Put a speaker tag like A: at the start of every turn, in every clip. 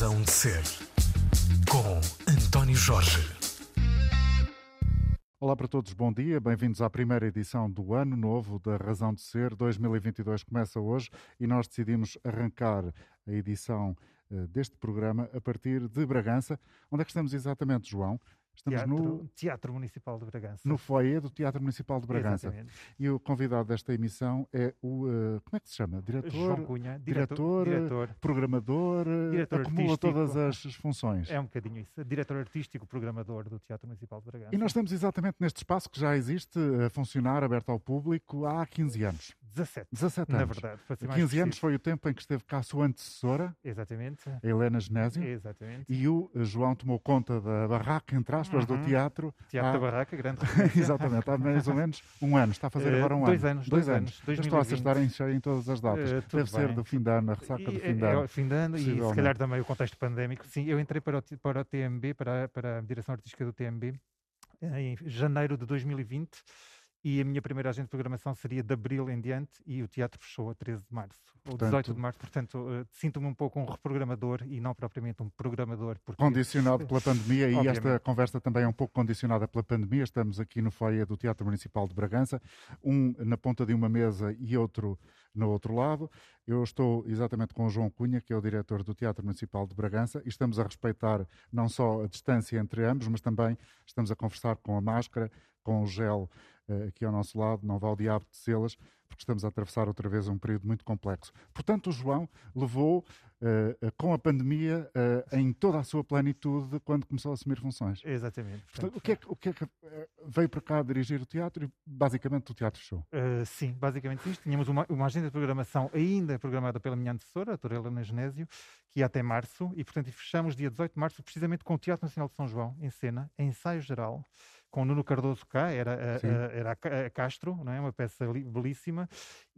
A: Razão de Ser, com António Jorge.
B: Olá para todos, bom dia, bem-vindos à primeira edição do Ano Novo da Razão de Ser. 2022 começa hoje e nós decidimos arrancar a edição uh, deste programa a partir de Bragança. Onde é que estamos exatamente, João?
C: Estamos Teatro, no Teatro Municipal de Bragança.
B: No foyer do Teatro Municipal de Bragança.
C: Exatamente.
B: E o convidado desta emissão é o. Uh, como é que se chama? Diretor?
C: João Cunha.
B: Diretor, diretor programador, eh, diretor acumula artístico. todas as funções.
C: É um bocadinho isso. Diretor artístico, programador do Teatro Municipal de Bragança.
B: E nós estamos exatamente neste espaço que já existe a funcionar, aberto ao público, há 15 anos.
C: 17.
B: 17 anos.
C: Na verdade.
B: 15 anos foi o tempo em que esteve cá a sua antecessora.
C: Exatamente.
B: A Helena Genésio.
C: Exatamente.
B: E o João tomou conta da barraca, entre aspas, uhum. do teatro
C: Teatro há... da Barraca, grande
B: Exatamente, há mais ou menos um ano. Está a fazer agora um
C: dois
B: ano.
C: Anos, dois, dois anos.
B: anos. Estou a acertar em cheio em todas as datas. Uh, Deve ser do fim de ano, a ressaca do fim de ano. É,
C: é, fim de ano e se calhar também o contexto pandémico. Sim, eu entrei para o, para o TMB, para, para a direção artística do TMB, em janeiro de 2020 e a minha primeira agente de programação seria de abril em diante e o teatro fechou a 13 de março, portanto, ou 18 de março, portanto uh, sinto-me um pouco um reprogramador e não propriamente um programador.
B: Porque... Condicionado pela pandemia e esta conversa também é um pouco condicionada pela pandemia, estamos aqui no foyer do Teatro Municipal de Bragança, um na ponta de uma mesa e outro no outro lado. Eu estou exatamente com o João Cunha, que é o diretor do Teatro Municipal de Bragança, e estamos a respeitar não só a distância entre ambos, mas também estamos a conversar com a máscara, com o gel aqui ao nosso lado, não vá ao diabo de selas, porque estamos a atravessar outra vez um período muito complexo. Portanto, o João levou uh, com a pandemia uh, em toda a sua plenitude quando começou a assumir funções.
C: Exatamente.
B: Portanto, o, que é que, o que é que veio para cá dirigir o teatro e basicamente o teatro show?
C: sim, basicamente isto. Tínhamos uma, uma, agenda de programação ainda programada pela minha antecessora, a doutora Helena Genésio, que ia até março, e portanto fechamos dia 18 de março precisamente com o Teatro Nacional de São João, em cena, em ensaio geral com Nuno Cardoso cá, era, a, era a Castro, não é? uma peça belíssima,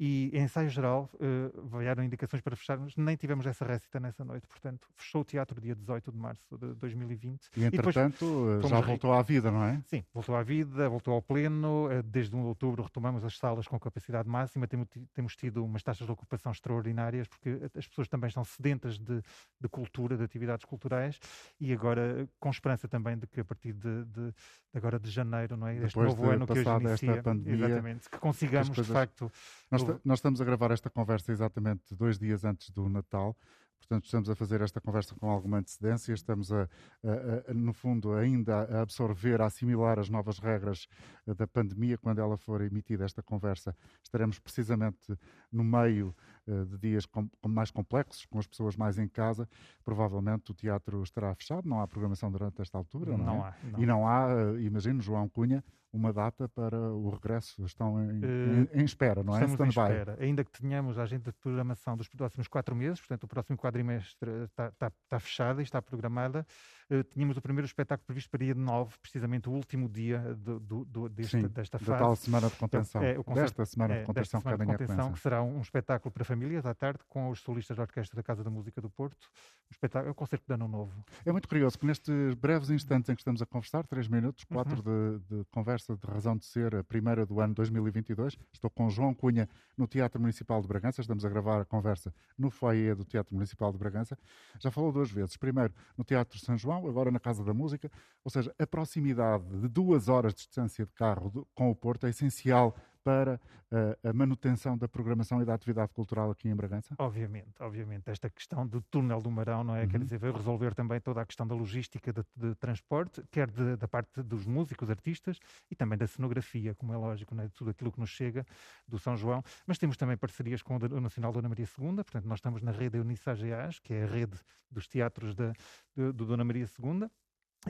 C: e em ensaio geral uh, vieram indicações para fecharmos, nem tivemos essa récita nessa noite, portanto fechou o teatro dia 18 de março de 2020.
B: E entretanto e eh, já voltou à vida, não é?
C: Sim, voltou à vida, voltou ao pleno, uh, desde 1 de outubro retomamos as salas com capacidade máxima, temos, temos tido umas taxas de ocupação extraordinárias, porque as pessoas também estão sedentas de, de cultura, de atividades culturais, e agora com esperança também de que a partir de, de agora de janeiro, não é?
B: Este Depois novo de ano que hoje inicia, pandemia,
C: exatamente, que consigamos coisas... de facto.
B: Nós, nós estamos a gravar esta conversa exatamente dois dias antes do Natal. Portanto, estamos a fazer esta conversa com alguma antecedência, estamos, a, a, a, no fundo, ainda a absorver, a assimilar as novas regras eh, da pandemia. Quando ela for emitida, esta conversa, estaremos precisamente no meio uh, de dias com, mais complexos, com as pessoas mais em casa. Provavelmente o teatro estará fechado, não há programação durante esta altura, não,
C: não
B: é?
C: há. Não.
B: E não há, uh, imagino, João Cunha, uma data para o regresso. Estão em, uh, em, em espera, não
C: é? Estamos em espera. Ainda que tenhamos a agenda de programação dos próximos quatro meses, portanto, o próximo quadrimestre está, está, está fechada e está programada. Uh, tínhamos o primeiro espetáculo previsto para dia 9, precisamente o último dia do, do, do deste,
B: Sim,
C: desta
B: fase. Da tal semana de contenção. É, concerto, desta semana
C: é,
B: de contenção
C: que de contenção, que será um, um, espetáculo para famílias à tarde com os solistas da Orquestra da Casa da Música do Porto. Um espetáculo, é um concerto de ano novo.
B: É muito curioso que nestes breves instantes em que estamos a conversar, três minutos, quatro uhum. de, de conversa de razão de ser ser a primeira do ano 2022. Estou com João Cunha no Teatro Municipal de Bragança. Estamos a gravar a conversa no foyer do Teatro Municipal de Bragança. Já falou duas vezes. Primeiro no Teatro São João, agora na Casa da Música. Ou seja, a proximidade de duas horas de distância de carro com o Porto é essencial para uh, a manutenção da programação e da atividade cultural aqui em Bragança?
C: Obviamente, obviamente. Esta questão do túnel do Marão, não é? Uhum. Quer dizer, vai resolver também toda a questão da logística de, de transporte, quer de, da parte dos músicos, artistas e também da cenografia, como é lógico, é? tudo aquilo que nos chega do São João. Mas temos também parcerias com o Nacional Dona Maria II, portanto, nós estamos na rede Unisageas, que é a rede dos teatros da, do Dona Maria II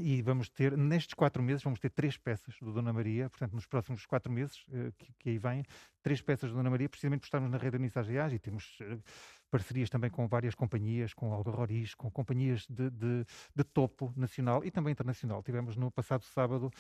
C: e vamos ter, nestes quatro meses, vamos ter três peças do Dona Maria, portanto, nos próximos quatro meses uh, que, que, aí vêm, três peças do Dona Maria, precisamente por estarmos na rede Anissagiás e temos uh, parcerias também com várias companhias, com Alga Roriz, com companhias de, de, de, topo nacional e também internacional. Tivemos no passado sábado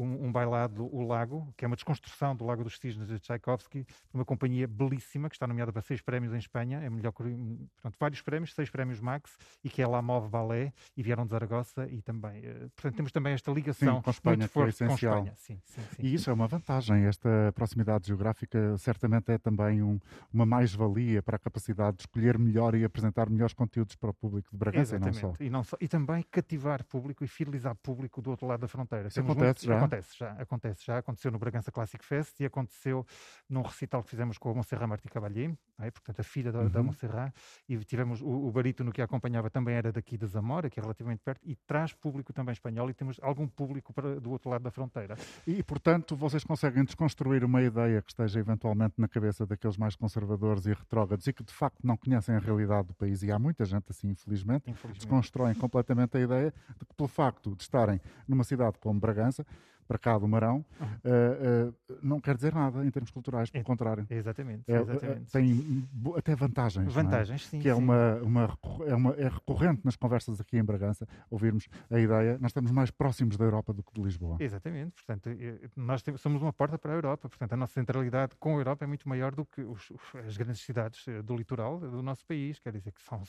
C: um, um, bailado, O Lago, que é uma desconstrução do Lago dos Cisnes de Tchaikovsky, uma companhia belíssima, que está nomeada para seis prémios em Espanha, é melhor, portanto, vários prémios, seis prémios Max, e que é La Move Ballet, e vieram de Zaragoza, e também, uh, portanto, temos também esta ligação
B: sim, com Espanha, muito forte é essencial. com Espanha. Sim, sim, sim. E isso é uma vantagem, esta proximidade geográfica certamente é também um, uma mais-valia para a capacidade de escolher melhor e apresentar melhores conteúdos para o público de Bragança e não só.
C: E, não só. e também cativar público e fidelizar público do outro lado da fronteira.
B: Isso acontece já?
C: Acontece já, acontece já. Aconteceu no Bragança Classic Fest e aconteceu num recital que fizemos com a Monserrat Martí Cavalier, é? portanto a filha da, uhum. da Monserrat, e tivemos o, o barítono que a acompanhava também era daqui de Zamora, que é relativamente perto, e traz público também espanhol e temos algum público para, do outro lado da fronteira.
B: E, portanto, vocês conseguem desconstruir uma ideia que esteja eventualmente na cabeça daqueles mais conservadores e retrógrados e que de facto não conhecem a realidade do país, e há muita gente assim, infelizmente, infelizmente. desconstroem completamente a ideia de que pelo facto de estarem numa cidade como Bragança, para cá do Marão, uhum. uh, uh, não quer dizer nada em termos culturais, pelo é, contrário.
C: Exatamente. É, exatamente.
B: tem até vantagens. É?
C: Vantagens, sim.
B: Que é,
C: sim.
B: Uma, uma, é, uma, é recorrente nas conversas aqui em Bragança ouvirmos a ideia, nós estamos mais próximos da Europa do que de Lisboa.
C: Exatamente. Portanto, nós temos, somos uma porta para a Europa. Portanto, a nossa centralidade com a Europa é muito maior do que os, as grandes cidades do litoral do nosso país. Quer dizer que são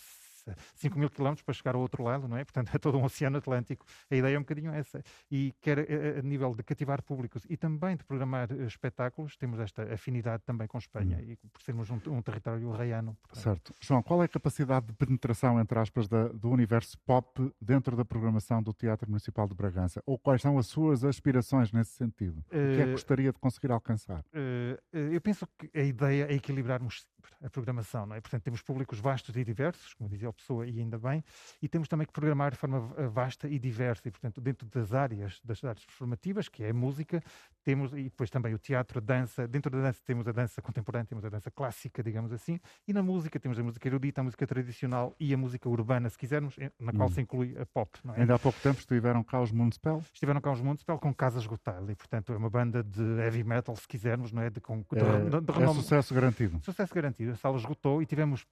C: 5 mil quilómetros para chegar ao outro lado, não é? Portanto, é todo um oceano Atlântico. A ideia é um bocadinho essa. E quer a, a nível de cativar públicos e também de programar uh, espetáculos, temos esta afinidade também com Espanha hum. e por sermos um, um território raiano.
B: Certo. João, qual é a capacidade de penetração, entre aspas, da, do universo pop dentro da programação do Teatro Municipal de Bragança? Ou quais são as suas aspirações nesse sentido? Uh, o que é que eh, gostaria de conseguir alcançar? Uh,
C: eu penso que a ideia é equilibrarmos a programação, não é? Portanto, temos públicos vastos e diversos, como dizia a pessoa, e ainda bem, e temos também que programar de forma vasta e diversa, e portanto, dentro das áreas, das artes performativas, que é a música, temos, e depois também o teatro, a dança, dentro da dança temos a dança contemporânea, temos a dança clássica, digamos assim, e na música temos a música erudita, a música tradicional e a música urbana, se quisermos, na qual hum. se inclui a pop, não é?
B: Ainda há pouco tempo estiveram cá os Municipal?
C: Estiveram cá os Municipal com Casa Esgotada, e portanto é uma banda de heavy metal, se quisermos, não é? De, com,
B: de, é, de, de, é sucesso garantido.
C: Sucesso garantido, a sala esgotou e tivemos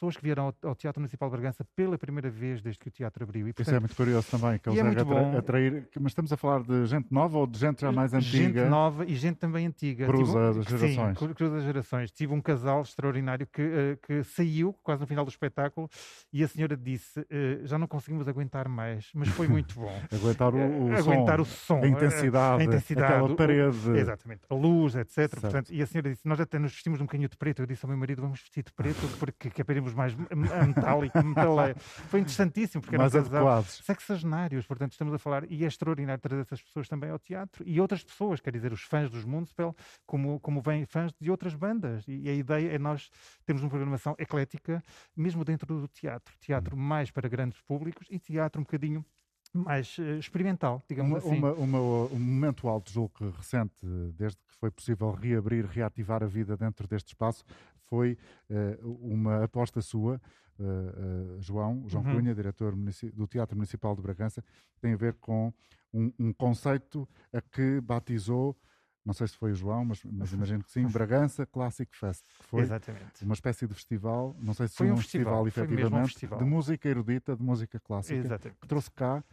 C: pessoas que vieram ao, ao, Teatro Municipal de Bragança pela primeira vez desde que o teatro abriu.
B: E, portanto, Isso é muito curioso também, que eles é muito bom. atrair. Mas estamos a falar de gente nova ou de gente já mais antiga?
C: Gente nova e gente também antiga.
B: Cruza das gerações.
C: Sim, cruza das gerações. Tive um casal extraordinário que, uh, que saiu quase no final do espetáculo e a senhora disse: uh, já não conseguimos aguentar mais, mas foi muito bom.
B: aguentar o, o
C: aguentar
B: som,
C: o som,
B: a intensidade, a intensidade aquela parede.
C: O, exatamente, a luz, etc. Portanto, e a senhora disse: nós até nos vestimos um bocadinho de preto. Eu disse ao meu marido: vamos vestir de preto porque que é mais metálico, metaleiro. Foi interessantíssimo, porque
B: Mais eram
C: sexagenários, portanto estamos a falar, e é extraordinário trazer essas pessoas também ao teatro, e outras pessoas, quer dizer, os fãs dos Municipal, como, como vêm fãs de outras bandas, e a ideia é nós termos uma programação eclética, mesmo dentro do teatro, teatro hum. mais para grandes públicos, e teatro um bocadinho mais uh, experimental, digamos
B: uma,
C: assim.
B: Uma, uma, um momento alto, julgo que recente, desde que foi possível reabrir, reativar a vida dentro deste espaço, foi uh, uma aposta sua uh, João, João uhum. Cunha, diretor do Teatro Municipal de Bragança, tem a ver com um, um conceito a que batizou não sei se foi o João, mas, mas imagino que sim, Bragança Classic Fest, que foi Exatamente. uma espécie de festival, não sei se foi um, um festival, festival efetivamente, um festival. de música erudita, de música clássica, Exatamente. que trouxe cá,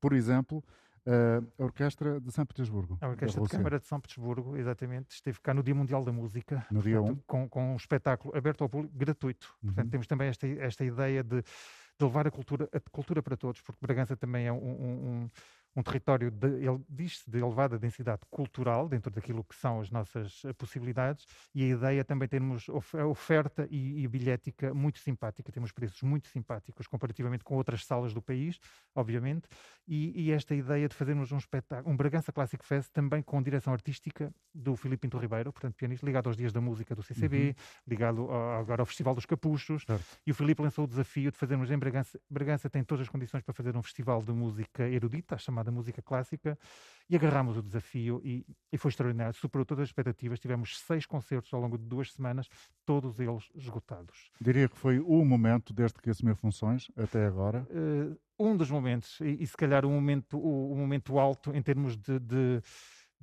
B: por exemplo, Uh, a Orquestra de São Petersburgo.
C: A Orquestra de Câmara de São Petersburgo, exatamente, esteve cá no Dia Mundial da Música,
B: no dia
C: portanto, 1. Com, com um espetáculo aberto ao público, gratuito. Uhum. Portanto, temos também esta, esta ideia de, de, levar a cultura, a cultura para todos, porque Bragança também é um, um, um território, de, ele diz-se, de elevada densidade cultural, dentro daquilo que são as nossas eh, possibilidades, e a ideia é também termos oferta e, e bilhética muito simpática, temos preços muito simpáticos comparativamente com outras salas do país, obviamente, e, e esta ideia de fazermos um espetáculo, um Bragança Classic Fest, também com direção artística do Filipe Pinto Ribeiro, portanto, pianista, ligado aos Dias da Música do CCB, uhum. ligado ao, agora ao Festival dos Capuchos, e o Filipe lançou o desafio de fazermos em Bragança, Bragança tem todas as condições para fazer um festival de música erudita, chamado da música clássica e agarramos o desafio e, e, foi extraordinário, superou todas as expectativas. Tivemos seis concertos ao longo de duas semanas, todos eles esgotados.
B: Diria que foi o momento, desde que assumiu funções até agora?
C: Uh, um dos momentos, e, e, se calhar o momento, o, o momento alto em termos de, de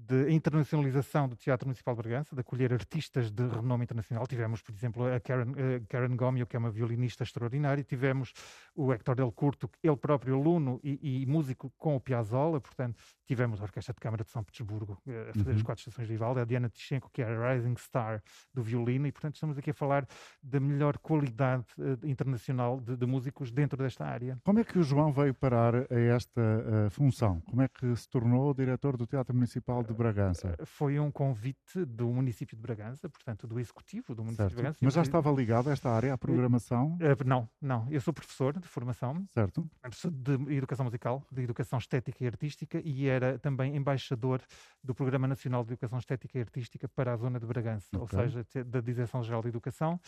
C: de internacionalização do Teatro Municipal de Bragança, de acolher artistas de renome internacional. Tivemos, por exemplo, a Karen, uh, Karen Gomio, que é uma violinista extraordinária. Tivemos o Hector Del Curto, ele próprio aluno e, e músico com o Piazzolla. Portanto, tivemos a Orquestra de Câmara de São Petersburgo uh, a fazer uhum. as quatro estações de Vivaldi. A Diana Tichenko, que é a Rising Star do violino. E, portanto, estamos aqui a falar da melhor qualidade uh, internacional de, de, músicos dentro desta área.
B: Como é que o João veio parar a esta função? Como é que se tornou diretor do Teatro Municipal de de Bragança?
C: Eh, foi um convite do município de Bragança, portanto, do executivo do município certo. de Bragança.
B: Mas já estava ligado a esta área, à programação?
C: Uh, não, não. Eu sou professor de formação.
B: Certo.
C: Professor de educação musical, de educação estética e artística e era também embaixador do Programa Nacional de Educação Estética e Artística para a zona de Bragança, okay. ou seja, da Direção-Geral de Educação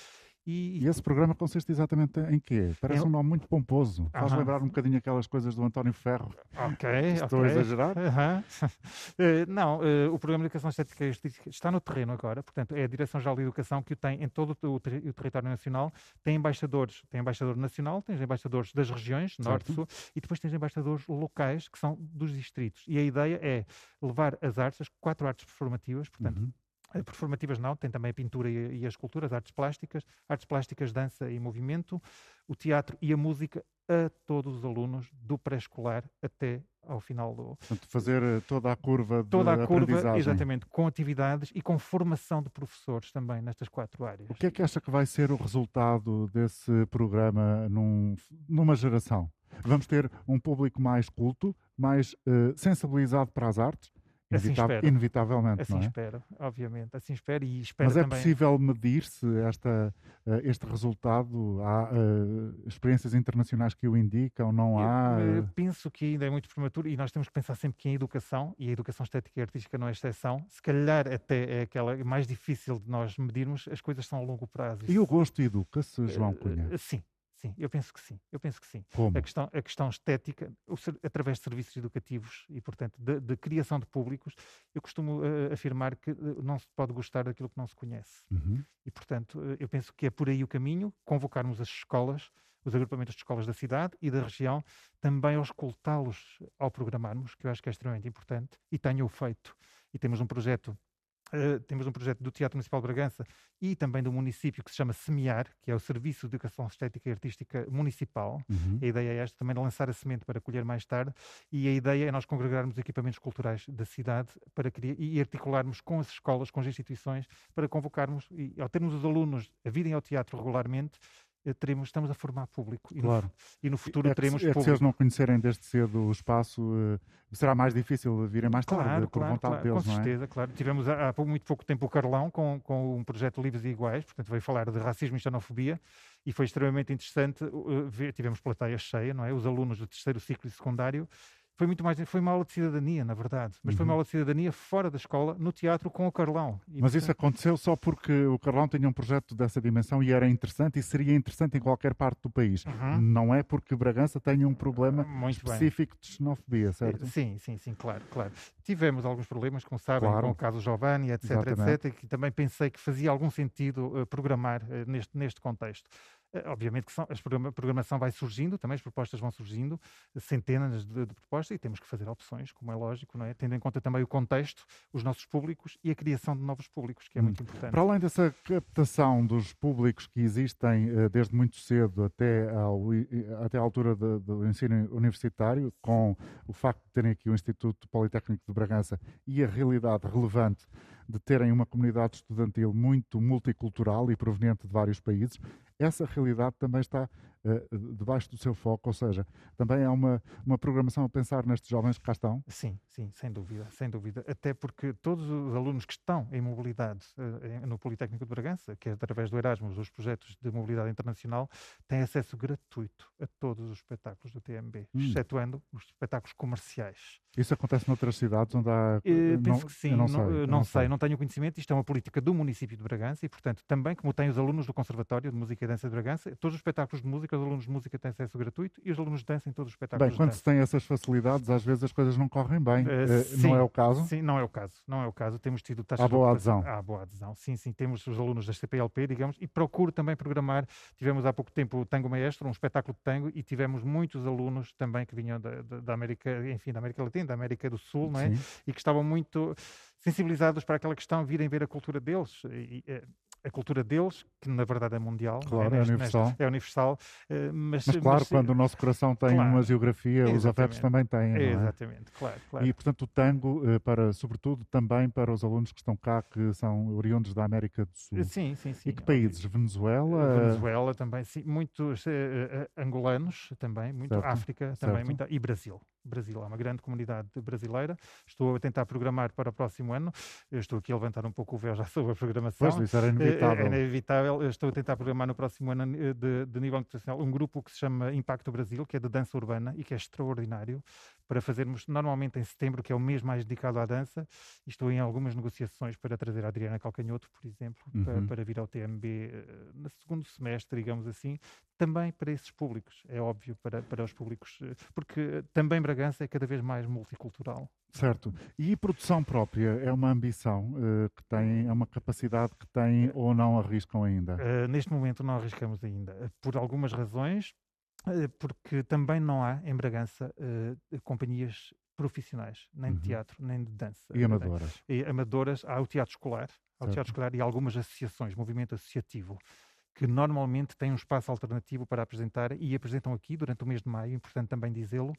B: e, e, esse programa consiste exatamente em quê? Parece eu... um nome muito pomposo. Faz uh -huh. lembrar um bocadinho aquelas coisas do António Ferro.
C: Ok,
B: Estou
C: okay.
B: a exagerar?
C: Uh -huh. uh, não, eh, o programa de Educação Estética está no terreno agora, portanto, é a Direção-Geral de Educação que o tem em todo o, ter o, território nacional. Tem embaixadores, tem embaixador nacional, tem embaixadores das regiões, certo. norte, sul, e depois tens embaixadores locais que são dos distritos. E a ideia é levar as artes, as quatro artes performativas, portanto, -huh performativas não, tem também a pintura e, e as esculturas, artes plásticas, artes plásticas, dança e movimento, o teatro e a música a todos os alunos do pré-escolar até ao final do
B: Portanto, fazer eh, toda a curva de
C: toda
B: a
C: curva exatamente com atividades e com formação de professores também nestas quatro áreas.
B: O que é que acha que vai ser o resultado desse programa num, numa geração? Vamos ter um público mais culto mais uh, sensibilizado para as artes
C: Assim.
B: Inevitavelmente,
C: assim
B: não é?
C: espero, obviamente. Assim espero e espero
B: Mas é
C: também...
B: possível medir-se uh, este resultado? Há uh, experiências internacionais que o indicam? Não há?
C: Eu, eu penso que ainda é muito prematuro e nós temos que pensar sempre que em educação, e a educação estética e artística não é exceção, se calhar até é aquela mais difícil de nós medirmos, as coisas são a longo prazo.
B: E o gosto educa-se, João Cunha?
C: Uh, sim, Sim, eu penso que sim. Eu penso que sim.
B: Como?
C: A questão, a questão estética, o, através de serviços educativos e, portanto, de, de criação de públicos, eu costumo uh, afirmar que uh, não se pode gostar daquilo que não se conhece.
B: Uhum.
C: E, portanto, uh, eu penso que é por aí o caminho, convocarmos as escolas, os agrupamentos de escolas da cidade e da região, também ao escoltá-los ao programarmos, que eu acho que é extremamente importante, e tenho-o feito. E temos um projeto Uh, temos um projeto do Teatro Municipal de Bragança e também do município que se chama Semear, que é o Serviço de Educação Estética e Artística Municipal.
B: Uhum.
C: A ideia é esta, também de lançar a semente para colher mais tarde. E a ideia é nós congregarmos equipamentos culturais da cidade para criar, e articularmos com as escolas, com as instituições, para convocarmos, e ao termos os alunos a virem ao teatro regularmente, eh, teremos, estamos a formar público.
B: E, claro.
C: no, e no futuro
B: é
C: teremos
B: que, é
C: público.
B: se eles não conhecerem desde cedo o espaço, uh, será mais difícil virem mais tarde,
C: claro,
B: por
C: claro,
B: vontade
C: claro,
B: deles,
C: com é? certeza, claro. Tivemos há, há, muito pouco tempo o Carlão com, com um projeto Livres e Iguais, portanto veio falar de racismo e xenofobia e foi extremamente interessante uh, ver, tivemos plateia cheia, não é? Os alunos do terceiro ciclo e secundário foi muito mais, foi uma aula de cidadania, na verdade, mas uhum. foi uma aula de cidadania fora da escola, no teatro com o Carlão.
B: E, mas isso aconteceu só porque o Carlão tinha um projeto dessa dimensão e era interessante e seria interessante em qualquer parte do país.
C: Uhum.
B: Não é porque Bragança tenha um problema muito específico bem. de xenofobia, certo?
C: Sim, sim, sim, claro, claro. Tivemos alguns problemas, como sabem,
B: claro.
C: com o caso Giovanni, etc, Exatamente. etc, que também pensei que fazia algum sentido uh, programar uh, neste, neste contexto. Eh, obviamente que são, a programação vai surgindo, também as propostas vão surgindo, centenas de, de, propostas, e temos que fazer opções, como é lógico, não é? tendo em conta também o contexto, os nossos públicos e a criação de novos públicos, que é hum. muito importante.
B: Para além dessa captação dos públicos que existem uh, desde muito cedo até, ao, até à altura de, do ensino universitário, com o facto de terem aqui o Instituto Politécnico de Bragança e a realidade relevante de terem uma comunidade estudantil muito multicultural e proveniente de vários países, essa realidade também está debaixo do seu foco, ou seja, também há uma, uma programação a pensar nestes jovens que cá estão?
C: Sim, sim, sem dúvida, sem dúvida. Até porque todos os alunos que estão em mobilidade uh, no Politécnico de Bragança, que é através do Erasmus, os projetos de mobilidade internacional, têm acesso gratuito a todos os espetáculos do TMB, hum. excetuando os espetáculos comerciais.
B: Isso acontece noutras cidades onde há.
C: Uh, penso não, que sim, não, sei, não, não, não sei, sei, não tenho conhecimento. Isto é uma política do município de Bragança e, portanto, também, como tem os alunos do Conservatório de Música e Dança de Bragança, todos os espetáculos de música os alunos de música têm acesso gratuito e os alunos de dança em todos os espetáculos.
B: Bem, quando se tem essas facilidades, às vezes as coisas não correm bem. Uh,
C: sim,
B: não é o caso?
C: Sim, não é o caso. Não é o caso. Temos tido
B: taxas Há boa adesão.
C: Há boa adesão. Sim, sim. Temos os alunos da CPLP, digamos, e procuro também programar. Tivemos há pouco tempo o Tango Maestro, um espetáculo de tango, e tivemos muitos alunos também que vinham da, da, da América, enfim, da América Latina, da América do Sul, não é? Sim. E que estavam muito sensibilizados para aquela questão, virem ver a cultura deles. E, e, a cultura deles, que na verdade é mundial,
B: é? claro, é, neste, é universal. Neste,
C: é universal uh, mas,
B: mas, claro, mas, quando o nosso coração tem claro, uma geografia, os afetos também têm. É?
C: Exatamente, claro, claro.
B: E portanto o tango, uh, para, sobretudo também para os alunos que estão cá, que são oriundos da América do Sul.
C: Sim, sim, sim.
B: E que países? Venezuela?
C: Venezuela também, sim. Muitos angolanos também, muito certo, África também, muito, e Brasil. Brasil, há uma grande comunidade brasileira. Estou a tentar programar para o próximo ano. Eu estou aqui a levantar um pouco o véu já sobre a programação.
B: Pois, isso era inevitável.
C: É, é inevitável. Estou a tentar programar no próximo ano eh, de, de nível internacional um grupo que se chama Impacto Brasil, que é de dança urbana e que é extraordinário para fazermos normalmente em setembro, que é o mês mais dedicado à dança. E estou em algumas negociações para trazer a Adriana Calcanhoto, por exemplo, uhum. para, para, vir ao TMB uh, eh, no segundo semestre, digamos assim, também para esses públicos, é óbvio, para, para os públicos, uh, porque também Bragança é cada vez mais multicultural.
B: Certo. E produção própria é uma ambição uh, que tem, é uma capacidade que tem ou não arriscam ainda?
C: neste momento não arriscamos ainda, por algumas razões. Eh, porque também não há em Bragança uh, companhias profissionais, nem uhum. de teatro, nem de dança.
B: E amadoras?
C: E amadoras, há o teatro escolar, há o teatro escolar e algumas associações, movimento associativo, que normalmente têm um espaço alternativo para apresentar e apresentam aqui durante o mês de maio, importante também dizê-lo,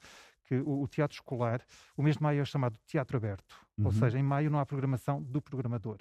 C: que o, o, teatro escolar, o mês de maio é chamado teatro aberto, uhum. ou seja, em maio não há programação do programador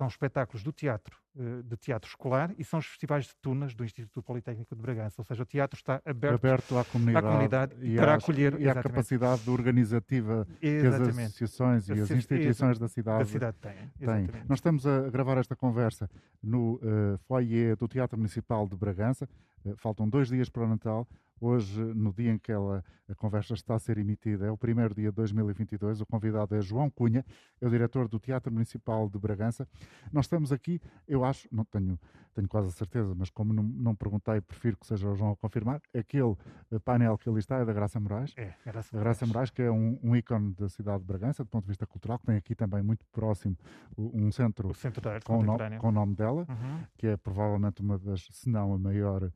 C: são espetáculos do teatro, de teatro escolar e são os festivais de tunas do Instituto Politécnico de Bragança. Ou seja, o teatro está aberto,
B: aberto à comunidade, à comunidade
C: e para acolher.
B: E à capacidade organizativa exatamente. que as associações e as instituições da cidade,
C: da cidade têm. têm.
B: Nós estamos a gravar esta conversa no uh, foyer do Teatro Municipal de Bragança. Uh, faltam dois dias para o Natal. Hoje, no dia em que ela, a conversa está a ser emitida, é o primeiro dia de 2022. O convidado é João Cunha, é o diretor do Teatro Municipal de Bragança. Nós estamos aqui, eu acho, não tenho, tenho quase a certeza, mas como não, não perguntei, prefiro que seja o João a confirmar. Aquele eh, painel que ali está é da Graça Moraes.
C: É,
B: Graça, a Graça Moraes, que é um, um ícone da cidade de Bragança, do ponto de vista cultural, que tem aqui também muito próximo um centro,
C: centro
B: com, o no, com o nome dela, uhum. que é provavelmente uma das, se não a maior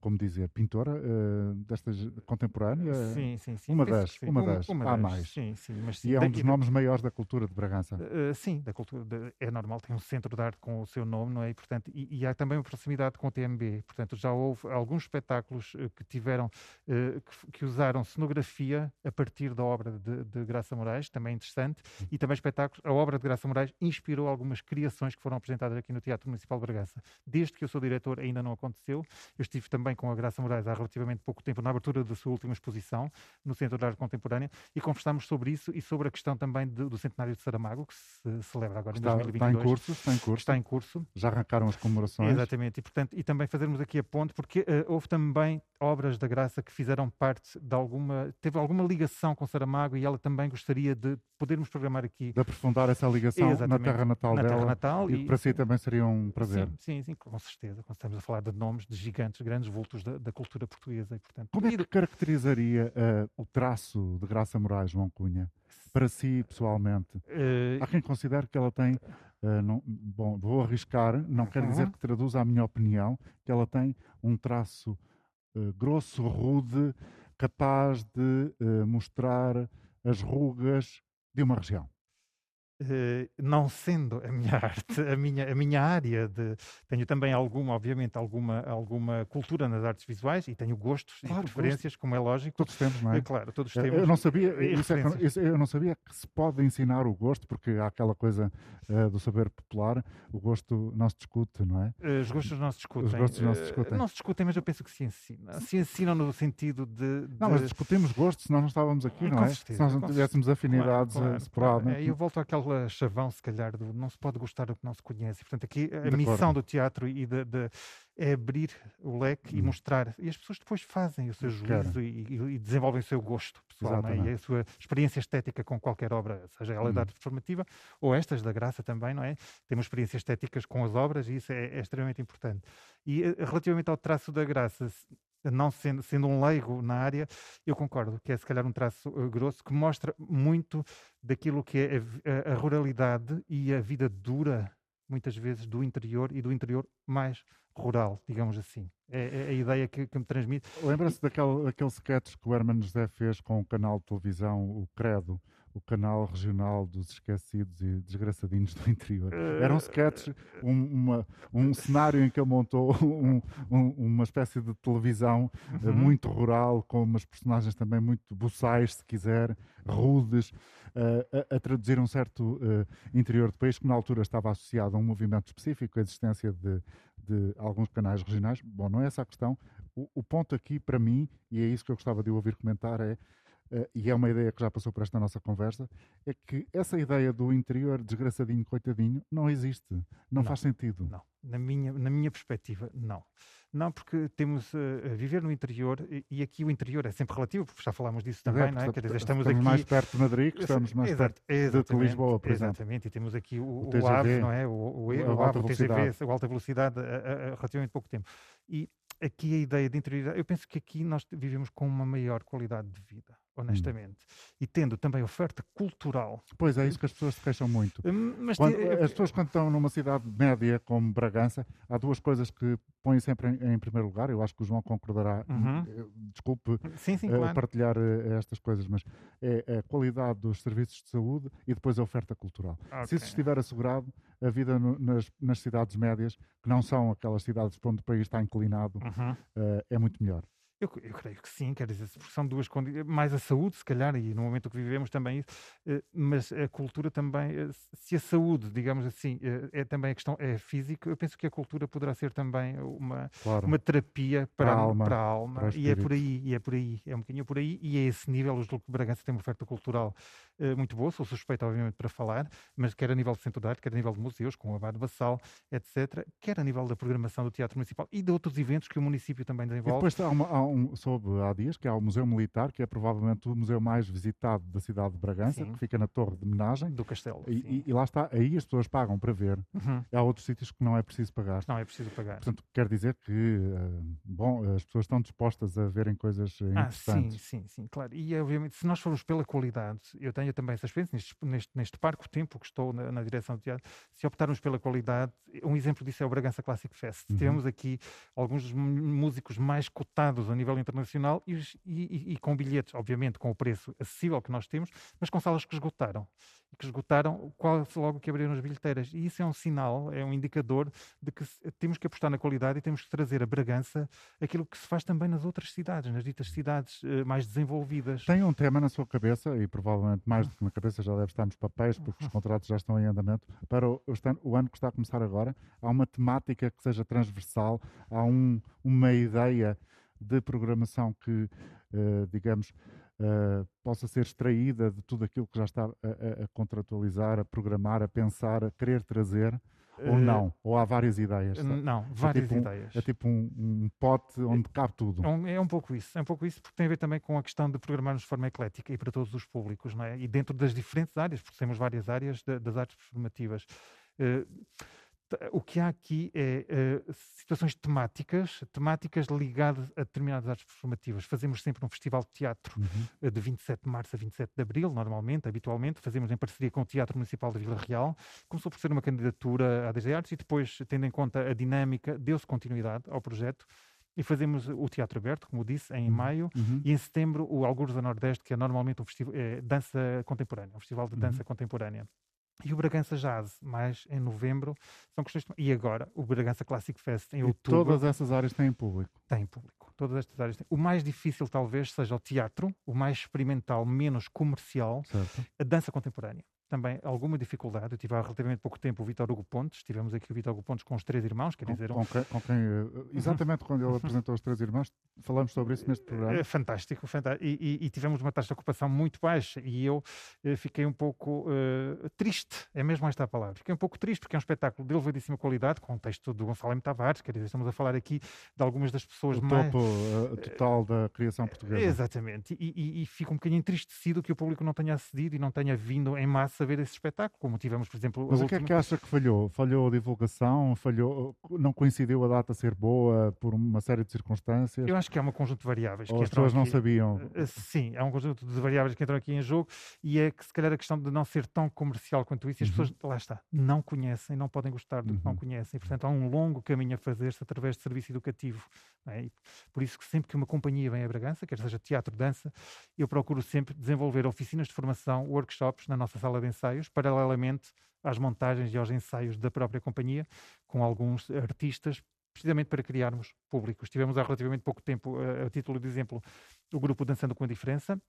B: como dizer, pintora uh, destas contemporânea?
C: Sim, sim, sim.
B: Uma das, sim. Uma, das. Uma, uma há das. mais.
C: Sim, sim, mas
B: e é um dos nomes maiores da cultura de Bragança.
C: Uh, sim, da cultura de, é normal, tem um centro de arte com o seu nome, não é? E, portanto, e, e há também uma proximidade com o TMB. Portanto, já houve alguns espetáculos uh, que tiveram, que, que, usaram cenografia a partir da obra de, de Graça Moraes, também interessante, e também espetáculos. A obra de Graça Moraes inspirou algumas criações que foram apresentadas aqui no Teatro Municipal de Bragança. Desde que eu sou diretor ainda não aconteceu. Eu estive também também com a Graça Moraes há relativamente pouco tempo, na abertura da sua última exposição no Centro de Arte Contemporânea, e conversámos sobre isso e sobre a questão também de, do centenário de Saramago, que se celebra agora
B: está,
C: em 2022.
B: Está em curso, está em curso.
C: Está em curso.
B: Já arrancaram as comemorações.
C: Exatamente, e, portanto, e também fazermos aqui a ponte, porque uh, houve também obras da Graça que fizeram parte de alguma, teve alguma ligação com Saramago e ela também gostaria de podermos programar aqui.
B: De aprofundar essa ligação Exatamente. na terra natal
C: na
B: dela.
C: Terra natal
B: e, e para si também seria um prazer.
C: Sim, sim, sim, com certeza. Quando estamos a falar de nomes de gigantes, grandes vultos da, da cultura portuguesa. E, portanto,
B: Como é que caracterizaria uh, o traço de Graça Moraes, João Cunha? Para si, pessoalmente. Uh... Há quem considere que ela tem Uh, não, bom, vou arriscar, não quer dizer uhum. que traduza a minha opinião, que ela tem um traço grosso, rude, capaz de mostrar as rugas de uma região.
C: Uh, não sendo a minha arte, a minha, a minha área de. Tenho também alguma, obviamente, alguma, alguma cultura nas artes visuais e tenho gostos claro, e preferências, gosto. como é lógico.
B: Todos temos, não é?
C: Uh, claro, todos temos.
B: Eu não sabia, é eu não sabia que se pode ensinar o gosto, porque há aquela coisa uh, do saber popular, o gosto não se discute, não é?
C: os gostos não se discutem.
B: Os gostos não se discutem.
C: não se discutem, mas eu penso que se ensina. Se ensinam no sentido de. de...
B: Não, mas discutimos gostos, senão não estávamos aqui, não é?
C: Certeza,
B: se nós não tivéssemos afinidades
C: claro,
B: claro.
C: Claro. É, eu volto àquela chavão, se calhar, do não se pode gostar do que não se conhece. Portanto, aqui a de missão do teatro e de, de, é abrir o leque hum. e mostrar. E as pessoas depois fazem o seu juízo e, e, desenvolvem o seu gosto pessoal é? e a sua experiência estética com qualquer obra, seja ela hum. da arte formativa ou estas da graça também, não é? Temos experiências estéticas com as obras e isso é, é extremamente importante. E eh, relativamente ao traço da graça, não sendo, sendo um leigo na área, eu concordo que é se calhar um traço uh, grosso que mostra muito daquilo que é a, a, a, ruralidade e a vida dura, muitas vezes, do interior e do interior mais rural, digamos assim. É, é a ideia que, que me transmite.
B: Lembra-se daquele, daquele sketch que o Herman José fez com o canal de televisão, o Credo, o canal regional dos esquecidos e desgraçadinhos do interior. Era um sketch, um, uma, um cenário em que ele montou um, um, uma espécie de televisão eh, uhum. muito rural, com umas personagens também muito buçais, se quiser, rudes, a, a, traduzir um certo uh, interior do país que na altura estava associado a um movimento específico, a existência de, de alguns canais regionais. Bom, não é essa a questão. O, o ponto aqui, para mim, e é isso que eu gostava de ouvir comentar, é Uh, e é uma ideia que já passou por esta nossa conversa, é que essa ideia do interior desgraçadinho, coitadinho, não existe. Não, não faz sentido.
C: Não. Na minha, na minha perspectiva, não. Não, porque temos uh, a viver no interior, e, aqui o interior é sempre relativo, porque já falámos disso também, é, não é?
B: Quer dizer, estamos, estamos aqui... mais perto de Madrid, que estamos mais Exato, perto de Lisboa, por
C: exemplo. Exatamente, e temos aqui o, o, o AVE, não é? O, o, o, o AVE, o TGV, a alta velocidade, a, a, a relativamente pouco tempo. E aqui a ideia de interioridade, eu penso que aqui nós vivemos com uma maior qualidade de vida. Honestamente. Hum. E tendo também oferta cultural.
B: Pois é, isso que as pessoas se queixam muito. Hum, mas quando. As pessoas, quando estão numa cidade média como Bragança, há duas coisas que põem sempre em, em primeiro lugar. Eu acho que o João concordará. Uhum. Eh, desculpe
C: sim, sim,
B: uh,
C: claro.
B: partilhar uh, estas coisas, mas é, a qualidade dos serviços de saúde e depois a oferta cultural. Okay. Se isso estiver assegurado, a vida no, nas, nas, cidades médias, que não são aquelas cidades onde o país está inclinado, uhum. uh, é muito melhor.
C: Eu, eu, creio que sim, quer dizer, porque são duas condições, mais a saúde, se calhar, e no momento que vivemos também isso, eh, mas a cultura também, eh, se a saúde, digamos assim, eh, é também a questão é física, eu penso que a cultura poderá ser também uma, claro. uma terapia para, para, a alma, para a alma para e é por aí, e é por aí, é um bocadinho por aí, e a esse nível os de Bragança têm uma oferta cultural muito boa, sou suspeito, obviamente, para falar, mas quer a nível de centro de arte, quer a nível de museus, com o Abade Bassal, etc., quer a nível da programação do Teatro Municipal e de outros eventos que o município também desenvolve.
B: E depois há, uma, há um, soube há dias, que é o Museu Militar, que é provavelmente o museu mais visitado da cidade de Bragança, sim. que fica na Torre de Menagem.
C: Do Castelo.
B: E, e, lá está, aí as pessoas pagam para ver. Uhum. Há outros sítios que não é preciso pagar.
C: Não é preciso pagar.
B: Portanto, quer dizer que, uh, bom, as pessoas estão dispostas a verem coisas ah, interessantes.
C: Sim, sim, sim, claro. E obviamente, se nós formos pela qualidade, eu tenho também essa experiência neste, neste, neste parco tempo que estou na, na, direção do teatro, se optarmos pela qualidade, um exemplo disso é o Bragança Classic Fest. Uhum. Temos aqui alguns dos músicos mais cotados a nível internacional e, e, e, com bilhetes, obviamente, com o preço acessível que nós temos, mas com salas que esgotaram. E que esgotaram quase logo que abriram as bilheteiras. E isso é um sinal, é um indicador de que temos que apostar na qualidade e temos que trazer a Bragança aquilo que se faz também nas outras cidades, nas ditas cidades uh, mais desenvolvidas.
B: Tem um tema na sua cabeça, e provavelmente mais do que na cabeça já deve estar nos papéis, porque os uhum. contratos já estão em andamento, para o, o ano que está a começar agora. Há uma temática que seja transversal, há um, uma ideia de programação que, uh, digamos, uh, possa ser extraída de tudo aquilo que já está a, a, contratualizar, a programar, a pensar, a querer trazer? Ou eh, não? Ou há várias ideias? Sabe?
C: Não, várias
B: é tipo
C: ideias.
B: Um, é tipo um, um, pote onde cabe tudo.
C: É um, é um, pouco isso. É um pouco isso porque tem a ver também com a questão de programarmos de forma eclética e para todos os públicos, não é? E dentro das diferentes áreas, porque temos várias áreas de, das artes performativas. Uh, o que há aqui é uh, situações temáticas, temáticas ligadas a determinadas artes performativas. Fazemos sempre um festival de teatro uhum. uh, de 27 de março a 27 de abril, normalmente, habitualmente, fazemos em parceria com o Teatro Municipal de Vila Real. Começou por ser uma candidatura à DG Artes e depois, tendo em conta a dinâmica, deu-se continuidade ao projeto e fazemos o Teatro Aberto, como disse, em uhum. maio, uhum. e em setembro o Algures da Nordeste, que é normalmente um festival, é, dança contemporânea, um festival de dança uhum. contemporânea. E o Bragança Jazz, mais em novembro, são questões. E agora, o Bragança Classic Fest em e outubro.
B: Todas essas áreas têm público.
C: Têm público. Todas estas áreas têm. O mais difícil, talvez, seja o teatro, o mais experimental, menos comercial, certo. a dança contemporânea também alguma dificuldade. Eu tive há relativamente pouco tempo o Vitor Hugo Pontes, tivemos aqui o Vitor Hugo Pontes com os três irmãos, quer dizer...
B: Com, com quem, eh, exatamente quando ele apresentou os três irmãos, falamos sobre isso neste programa.
C: É fantástico, fantástico. E, e, e, tivemos uma taxa de ocupação muito baixa e eu eh, fiquei um pouco uh, triste, é mesmo esta a palavra, fiquei um pouco triste porque é um espetáculo de elevadíssima qualidade, com o texto do Gonçalo M. Tavares, quer dizer, estamos a falar aqui de algumas das pessoas
B: o
C: mais...
B: topo uh, total da criação portuguesa.
C: Exatamente, e, e, e fico um bocadinho entristecido que o público não tenha acedido e não tenha vindo em massa a ver esse espetáculo, como tivemos, por exemplo...
B: Mas o que é que acha que falhou? Falhou a divulgação? Falhou, não coincidiu a data ser boa por uma série de circunstâncias?
C: Eu acho que é um conjunto de variáveis.
B: Ou as pessoas aqui, não sabiam?
C: Eh, sim, é um conjunto de variáveis que entram aqui em jogo e é que se calhar a questão de não ser tão comercial quanto isso e as uhum. pessoas, lá está, não conhecem, não podem gostar do que não uhum. conhecem. Portanto, há um longo caminho a fazer-se através de serviço educativo. É? Por isso que sempre que uma companhia vem a Bragança, quer seja teatro, dança, eu procuro sempre desenvolver oficinas de formação, workshops na nossa sala de ensaios, paralelamente às montagens e aos ensaios da própria companhia, com alguns artistas, precisamente para criarmos públicos. Tivemos há relativamente pouco tempo, a, a título de exemplo, o grupo Dançando com a Diferença,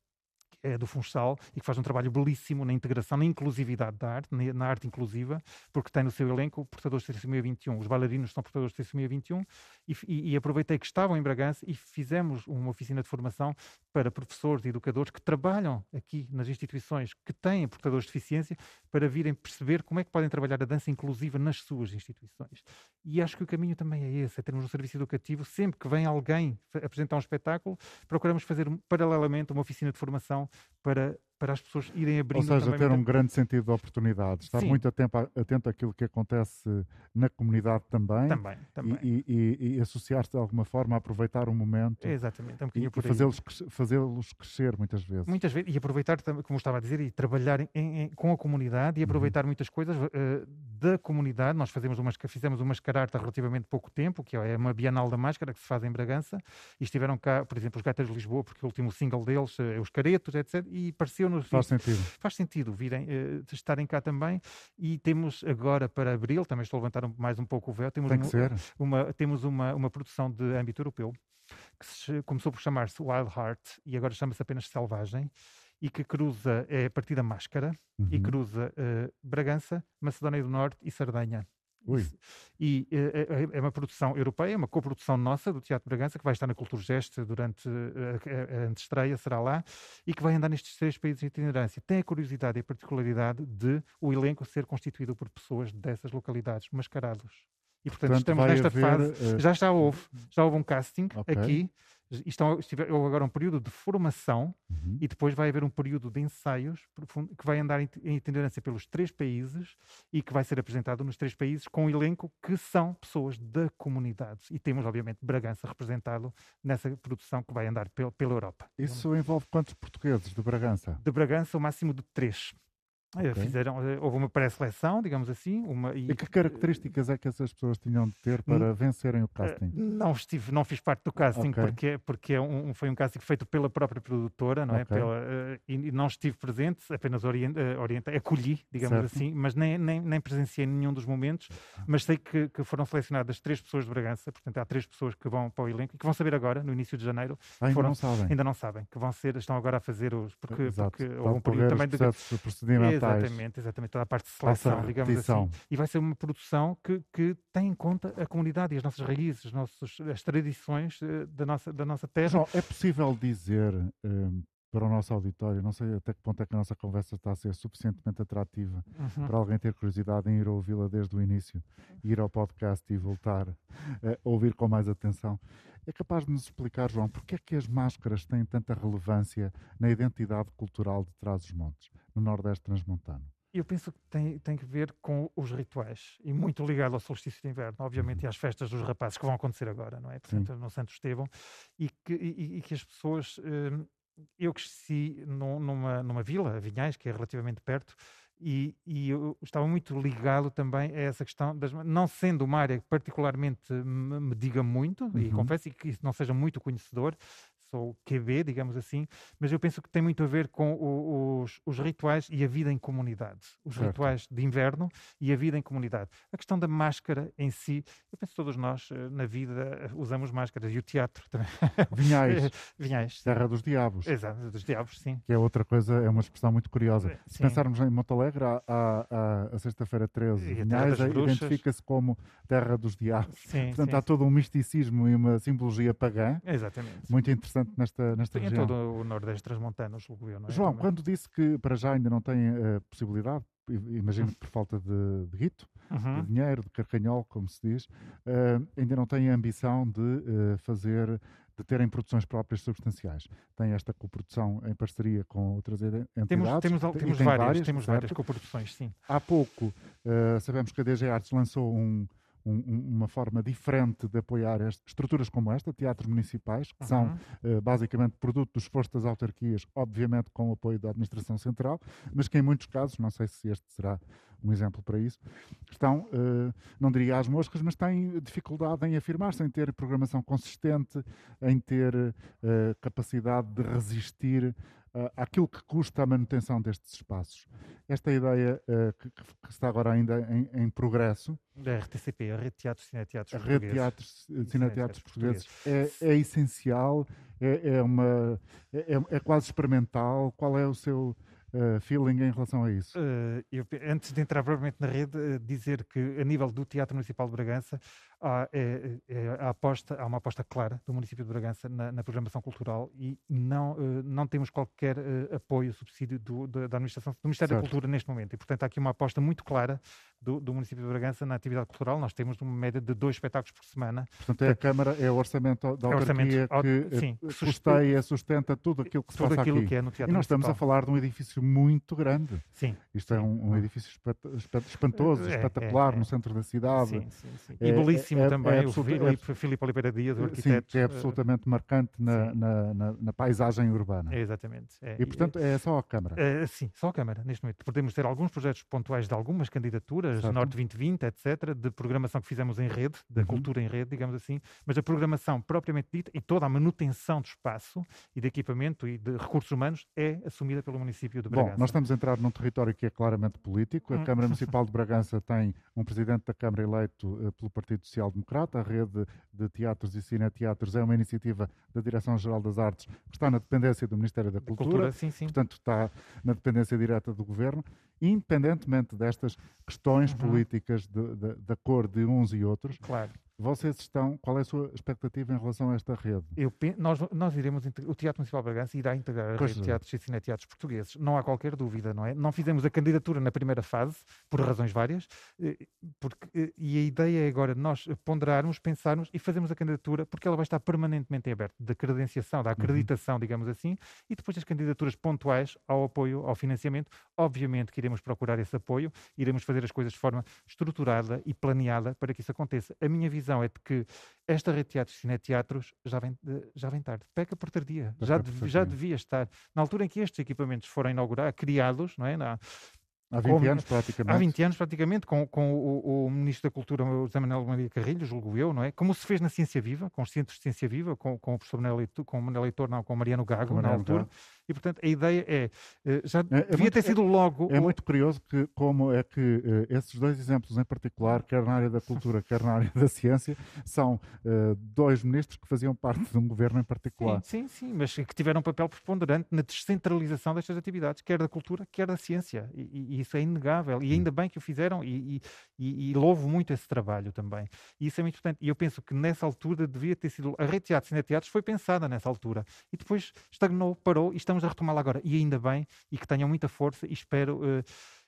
C: é do Funchal e que faz um trabalho belíssimo na integração, na inclusividade da arte, na arte inclusiva, porque tem no seu elenco portadores de trissomia 21. Os bailarinos são portadores de trissomia 21 e, e, e, aproveitei que estavam em Bragança e fizemos uma oficina de formação para professores e educadores que trabalham aqui nas instituições que têm portadores de deficiência para virem perceber como é que podem trabalhar a dança inclusiva nas suas instituições. E acho que o caminho também é esse, é termos um serviço educativo, sempre que vem alguém apresentar um espetáculo, procuramos fazer paralelamente uma oficina de formação para para as pessoas irem abrindo.
B: Ou seja, ter um grande sentido de oportunidade, estar Sim. muito atento, atento àquilo que acontece na comunidade também.
C: Também, também.
B: E, e, e associar-se de alguma forma a aproveitar o momento.
C: É exatamente, é um bocadinho
B: e, fazê-los fazê crescer muitas vezes.
C: Muitas vezes, e aproveitar, como estava a dizer, e trabalhar em, em, com a comunidade e uhum. aproveitar uhum. muitas coisas uh, da comunidade. Nós fazemos uma, fizemos uma mascarata há relativamente pouco tempo, que é uma Bienal da Máscara que se faz em Bragança, e estiveram cá, por exemplo, os Gatas de Lisboa, porque o último single deles é Os Caretos, etc. E
B: Faz sentido.
C: Faz sentido virem, uh, estarem cá também. E temos agora para abril, também estou a levantar um, mais um pouco o véu, temos,
B: Tem
C: uma, uma, temos uma, uma produção de âmbito europeu que se, começou por chamar-se Wild Heart e agora chama-se apenas Selvagem e que cruza é a partir da Máscara uhum. e cruza uh, Bragança, Macedónia do Norte e Sardenha.
B: Ui.
C: E é, é, uma produção europeia, uma coprodução nossa do Teatro Bragança, que vai estar na Culturgest durante a, a, a antestreia, será lá, e que vai andar nestes três países de itinerância. Tem a curiosidade e a particularidade de o elenco ser constituído por pessoas dessas localidades, mascarados. E portanto, portanto estamos nesta haver, fase. Uh... Já já houve, já houve um casting okay. aqui estão, houve agora um período de formação uhum. e depois vai haver um período de ensaios que vai andar em itinerância pelos três países e que vai ser apresentado nos três países com um elenco que são pessoas da comunidade. E temos, obviamente, Bragança representado nessa produção que vai andar pela Europa.
B: Isso envolve quantos portugueses de Bragança?
C: De Bragança, o máximo de três. Okay. Fizeram, eh, houve uma pré-seleção, digamos assim. Uma,
B: e, e, que características é que essas pessoas tinham de ter para vencerem o eh, casting?
C: Não estive, não fiz parte do casting okay. porque, porque é um, foi um casting feito pela própria produtora, não é? Okay. Pela, e não estive presente, apenas orientei, uh, acolhi, digamos certo. assim, mas nem, nem, nem presenciei nenhum dos momentos. Mas sei que, que, foram selecionadas três pessoas de Bragança, portanto há três pessoas que vão para o elenco e que vão saber agora, no início de janeiro.
B: Ah, ainda
C: foram,
B: não sabem.
C: Ainda não sabem, que vão ser, estão agora a fazer os. Porque,
B: Exato.
C: porque
B: houve um período também de.
C: Exatamente, exatamente, toda a parte de seleção, digamos assim. E vai ser uma produção que, que tem em conta a comunidade e as nossas raízes, os nossos, as tradições uh, da, nossa, da nossa terra.
B: João, é possível dizer um, para o nosso auditório, não sei até que ponto é que a nossa conversa está a ser suficientemente atrativa uhum. para alguém ter curiosidade em ir ouvi-la desde o início, ir ao podcast e voltar a ouvir com mais atenção. É capaz de nos explicar, João, porque é que as máscaras têm tanta relevância na identidade cultural de Trás-os-Montes, no Nordeste Transmontano?
C: Eu penso que tem, tem que ver com os rituais e muito ligado ao solstício de inverno, obviamente, uhum. e às festas dos rapazes que vão acontecer agora, não é? Portanto, Sim. no Santo Estevão, e que, e, e que as pessoas. Hum, eu cresci num, numa, numa vila, Vinhais, que é relativamente perto, e, e, eu estava muito ligado também a essa questão, das, não sendo uma área que particularmente me, me diga muito, uhum. e confesso que não seja muito conhecedor, sou QB, digamos assim, mas eu penso que tem muito a ver com o, os, os, rituais e a vida em comunidade. Os certo. rituais de inverno e a vida em comunidade. A questão da máscara em si, eu penso que todos nós eh, na vida eh, usamos máscaras e o teatro também.
B: Vinhais.
C: Vinhais.
B: Terra dos Diabos.
C: Exato, dos Diabos, sim.
B: Que é outra coisa, é uma expressão muito curiosa. Sim. Se pensarmos em Montalegre, a, a sexta-feira 13, Vinhais identifica-se como Terra dos Diabos. Sim, Portanto, sim. há todo um misticismo e uma simbologia pagã.
C: Exatamente.
B: Muito interessante bastante nesta, nesta
C: em
B: região.
C: Em todo o Nordeste transmontano, julgo eu, não é?
B: João,
C: Também.
B: quando disse que para já ainda não tem a possibilidade, imagino que por falta de, de guito,
C: Uhum.
B: de dinheiro, de carcanhol, como se diz, uh, ainda não tem a ambição de uh, fazer, de terem produções próprias substanciais. Tem esta coprodução em parceria com outras entidades.
C: Temos, temos, temos várias, várias, temos certo? várias coproduções, sim.
B: Há pouco uh, sabemos que a DG Artes lançou um, um, uma forma diferente de apoiar estruturas como esta, teatros municipais, que uhum. são uh, basicamente produto do esforço das autarquias, obviamente com o apoio da Administração Central, mas que em muitos casos, não sei se este será um exemplo para isso, estão, uh, não diria às moscas, mas têm dificuldade em afirmar-se, em ter programação consistente, em ter uh, capacidade de resistir uh, àquilo que custa a manutenção destes espaços. Esta ideia uh, que, que, está agora ainda em, em, progresso.
C: Da RTCP, a Rede de Teatros Cineteatros
B: A Rede de Teatros Cineteatros Portugueses, portugueses. É, é, essencial, é, é uma, é, é, quase experimental. Qual é o seu uh, feeling em relação a isso?
C: Eu, antes de entrar propriamente na rede, dizer que a nível do Teatro Municipal de Bragança há, é, é, a aposta, há uma aposta clara do município de Bragança na, na programação cultural e não, não temos qualquer apoio, subsídio do, da, da, administração, do Ministério certo. da Cultura neste momento. E, portanto, há aqui uma aposta muito clara do, do, município de Bragança na atividade cultural. Nós temos uma média de dois espetáculos por semana.
B: Portanto, é a Câmara, é o orçamento da é autarquia orçamento, que sim, custeia, sustenta tudo aquilo que se
C: tudo aquilo
B: aqui.
C: Que é no teatro
B: e nós estamos a falar de um edifício muito grande.
C: Sim.
B: Isto é um, um edifício espantoso, é, espetacular, é, é. no centro da cidade.
C: Sim, sim, sim. E belíssimo também, o Filipe, Filipe Oliveira Dias, o arquiteto.
B: Sim, que é absolutamente marcante na, na, na, na paisagem urbana.
C: exatamente.
B: e, portanto, é só a Câmara.
C: sim, só a Câmara, neste momento. Podemos ter alguns projetos pontuais de algumas candidaturas, certo. Norte 2020, etc., de programação que fizemos em rede, da uhum. cultura em rede, digamos assim, mas a programação propriamente dita e toda a manutenção do espaço e de equipamento e de recursos humanos é assumida pelo município de Bragança.
B: Bom, nós estamos a entrar num território que é claramente político. A hum. Câmara Municipal de Bragança tem um presidente da Câmara eleito pelo Partido Social Democrata. A rede de teatros e cineteatros é uma iniciativa da Direção-Geral das Artes que está na dependência do Ministério da Cultura.
C: Cultura sim, sim.
B: Portanto, está na dependência direta do Governo. Independentemente destas questões uhum. políticas da cor de uns e outros,
C: claro.
B: Vocês estão. Qual é a sua expectativa em relação a esta rede?
C: Eu, nós, nós iremos. O Teatro Municipal de Bragança irá integrar a pois rede de teatros e cineteatros portugueses. Não há qualquer dúvida, não é? Não fizemos a candidatura na primeira fase, por razões várias, eh, porque, eh, e a ideia é agora nós ponderarmos, pensarmos e fazermos a candidatura, porque ela vai estar permanentemente em aberto, da credenciação, da uhum. acreditação, uhum. digamos assim, e depois das candidaturas pontuais ao apoio, ao financiamento. Obviamente que iremos procurar esse apoio, iremos fazer as coisas de forma estruturada e planeada para que isso aconteça. A minha visão é de que esta rede de teatros e cineteatros já vem, já vem tarde, peca por tardia, já, dev, já devia estar. Na altura em que estes equipamentos foram inaugurados, criados, não é? Na,
B: Há 20 com, anos, praticamente.
C: Há 20 anos, praticamente, com, com o, o, Ministro da Cultura, José Manuel Maria Carrilho, julgo eu, não é? Como se fez na Ciência Viva, com os centros de Ciência Viva, com, com o professor Manuel Leitor, com o Leitor, não, com o Mariano Gago, Mariano na altura. Gago. E, portanto, a ideia é, eh, já é, é devia muito, ter sido logo...
B: É, é, muito curioso que, como é que uh, esses dois exemplos em particular, quer na área da cultura, quer na área da ciência, são uh, dois ministros que faziam parte de um governo em particular.
C: Sim, sim, sim, mas que tiveram um papel preponderante na descentralização destas atividades, quer da cultura, quer da ciência. E, e isso é inegável. E ainda bem que o fizeram e, e, e, louvo muito esse trabalho também. E isso é muito importante. E eu penso que nessa altura devia ter sido... A rede de teatros e teatros foi pensada nessa altura. E depois estagnou, parou e estamos estamos a retomá-la agora. E ainda bem, e que tenham muita força, e espero. Uh,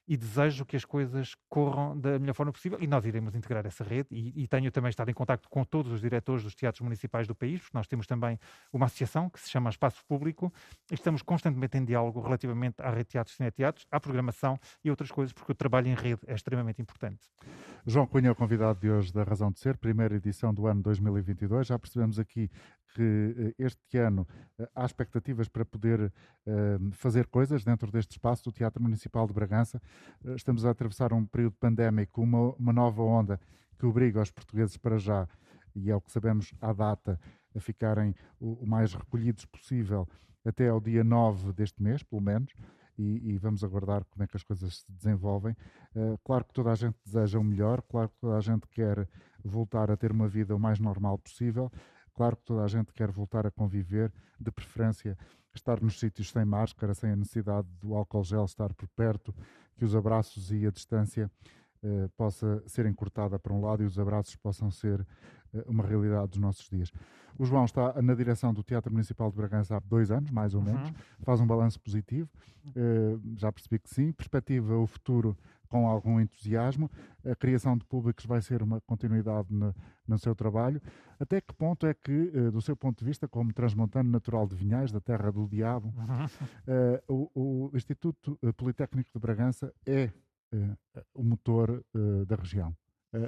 C: e desejo que as coisas corram da melhor forma possível e nós iremos integrar essa rede e, e, tenho também estado em contato com todos os diretores dos teatros municipais do país, porque nós temos também uma associação que se chama Espaço Público e estamos constantemente em diálogo relativamente à rede de teatros, cineteatros, à programação e outras coisas, porque o trabalho em rede é extremamente importante.
B: João Cunha é o convidado de hoje da Razão de Ser, primeira edição do ano 2022. Já percebemos aqui que eh, este ano eh, há expectativas para poder uh, fazer coisas dentro deste espaço do Teatro Municipal de Bragança. Uh, estamos a atravessar um período pandémico, uma, uma nova onda que obriga os portugueses para já, e é o que sabemos à data, a ficarem o, o mais recolhidos possível até ao dia 9 deste mês, pelo menos. E, e, vamos aguardar como é que as coisas se desenvolvem. Uh, claro que toda a gente deseja o melhor, claro que toda a gente quer voltar a ter uma vida o mais normal possível, Claro que toda a gente quer voltar a conviver, de preferência estar nos sítios sem máscara, sem a necessidade do álcool gel estar por perto, que os abraços e a distância eh, possa ser encurtada para um lado e os abraços possam ser uma realidade dos nossos dias. O João está na direção do Teatro Municipal de Bragança há dois anos, mais ou uhum. menos, faz um balanço positivo, já percebi que sim, perspectiva o futuro com algum entusiasmo. A criação de públicos vai ser uma continuidade no, no seu trabalho. Até que ponto é que, uh, do seu ponto de vista, como transmontano natural de Vinhais, da terra do diabo, uh, o, o, Instituto eh, Politécnico de Bragança é uh, o motor da região?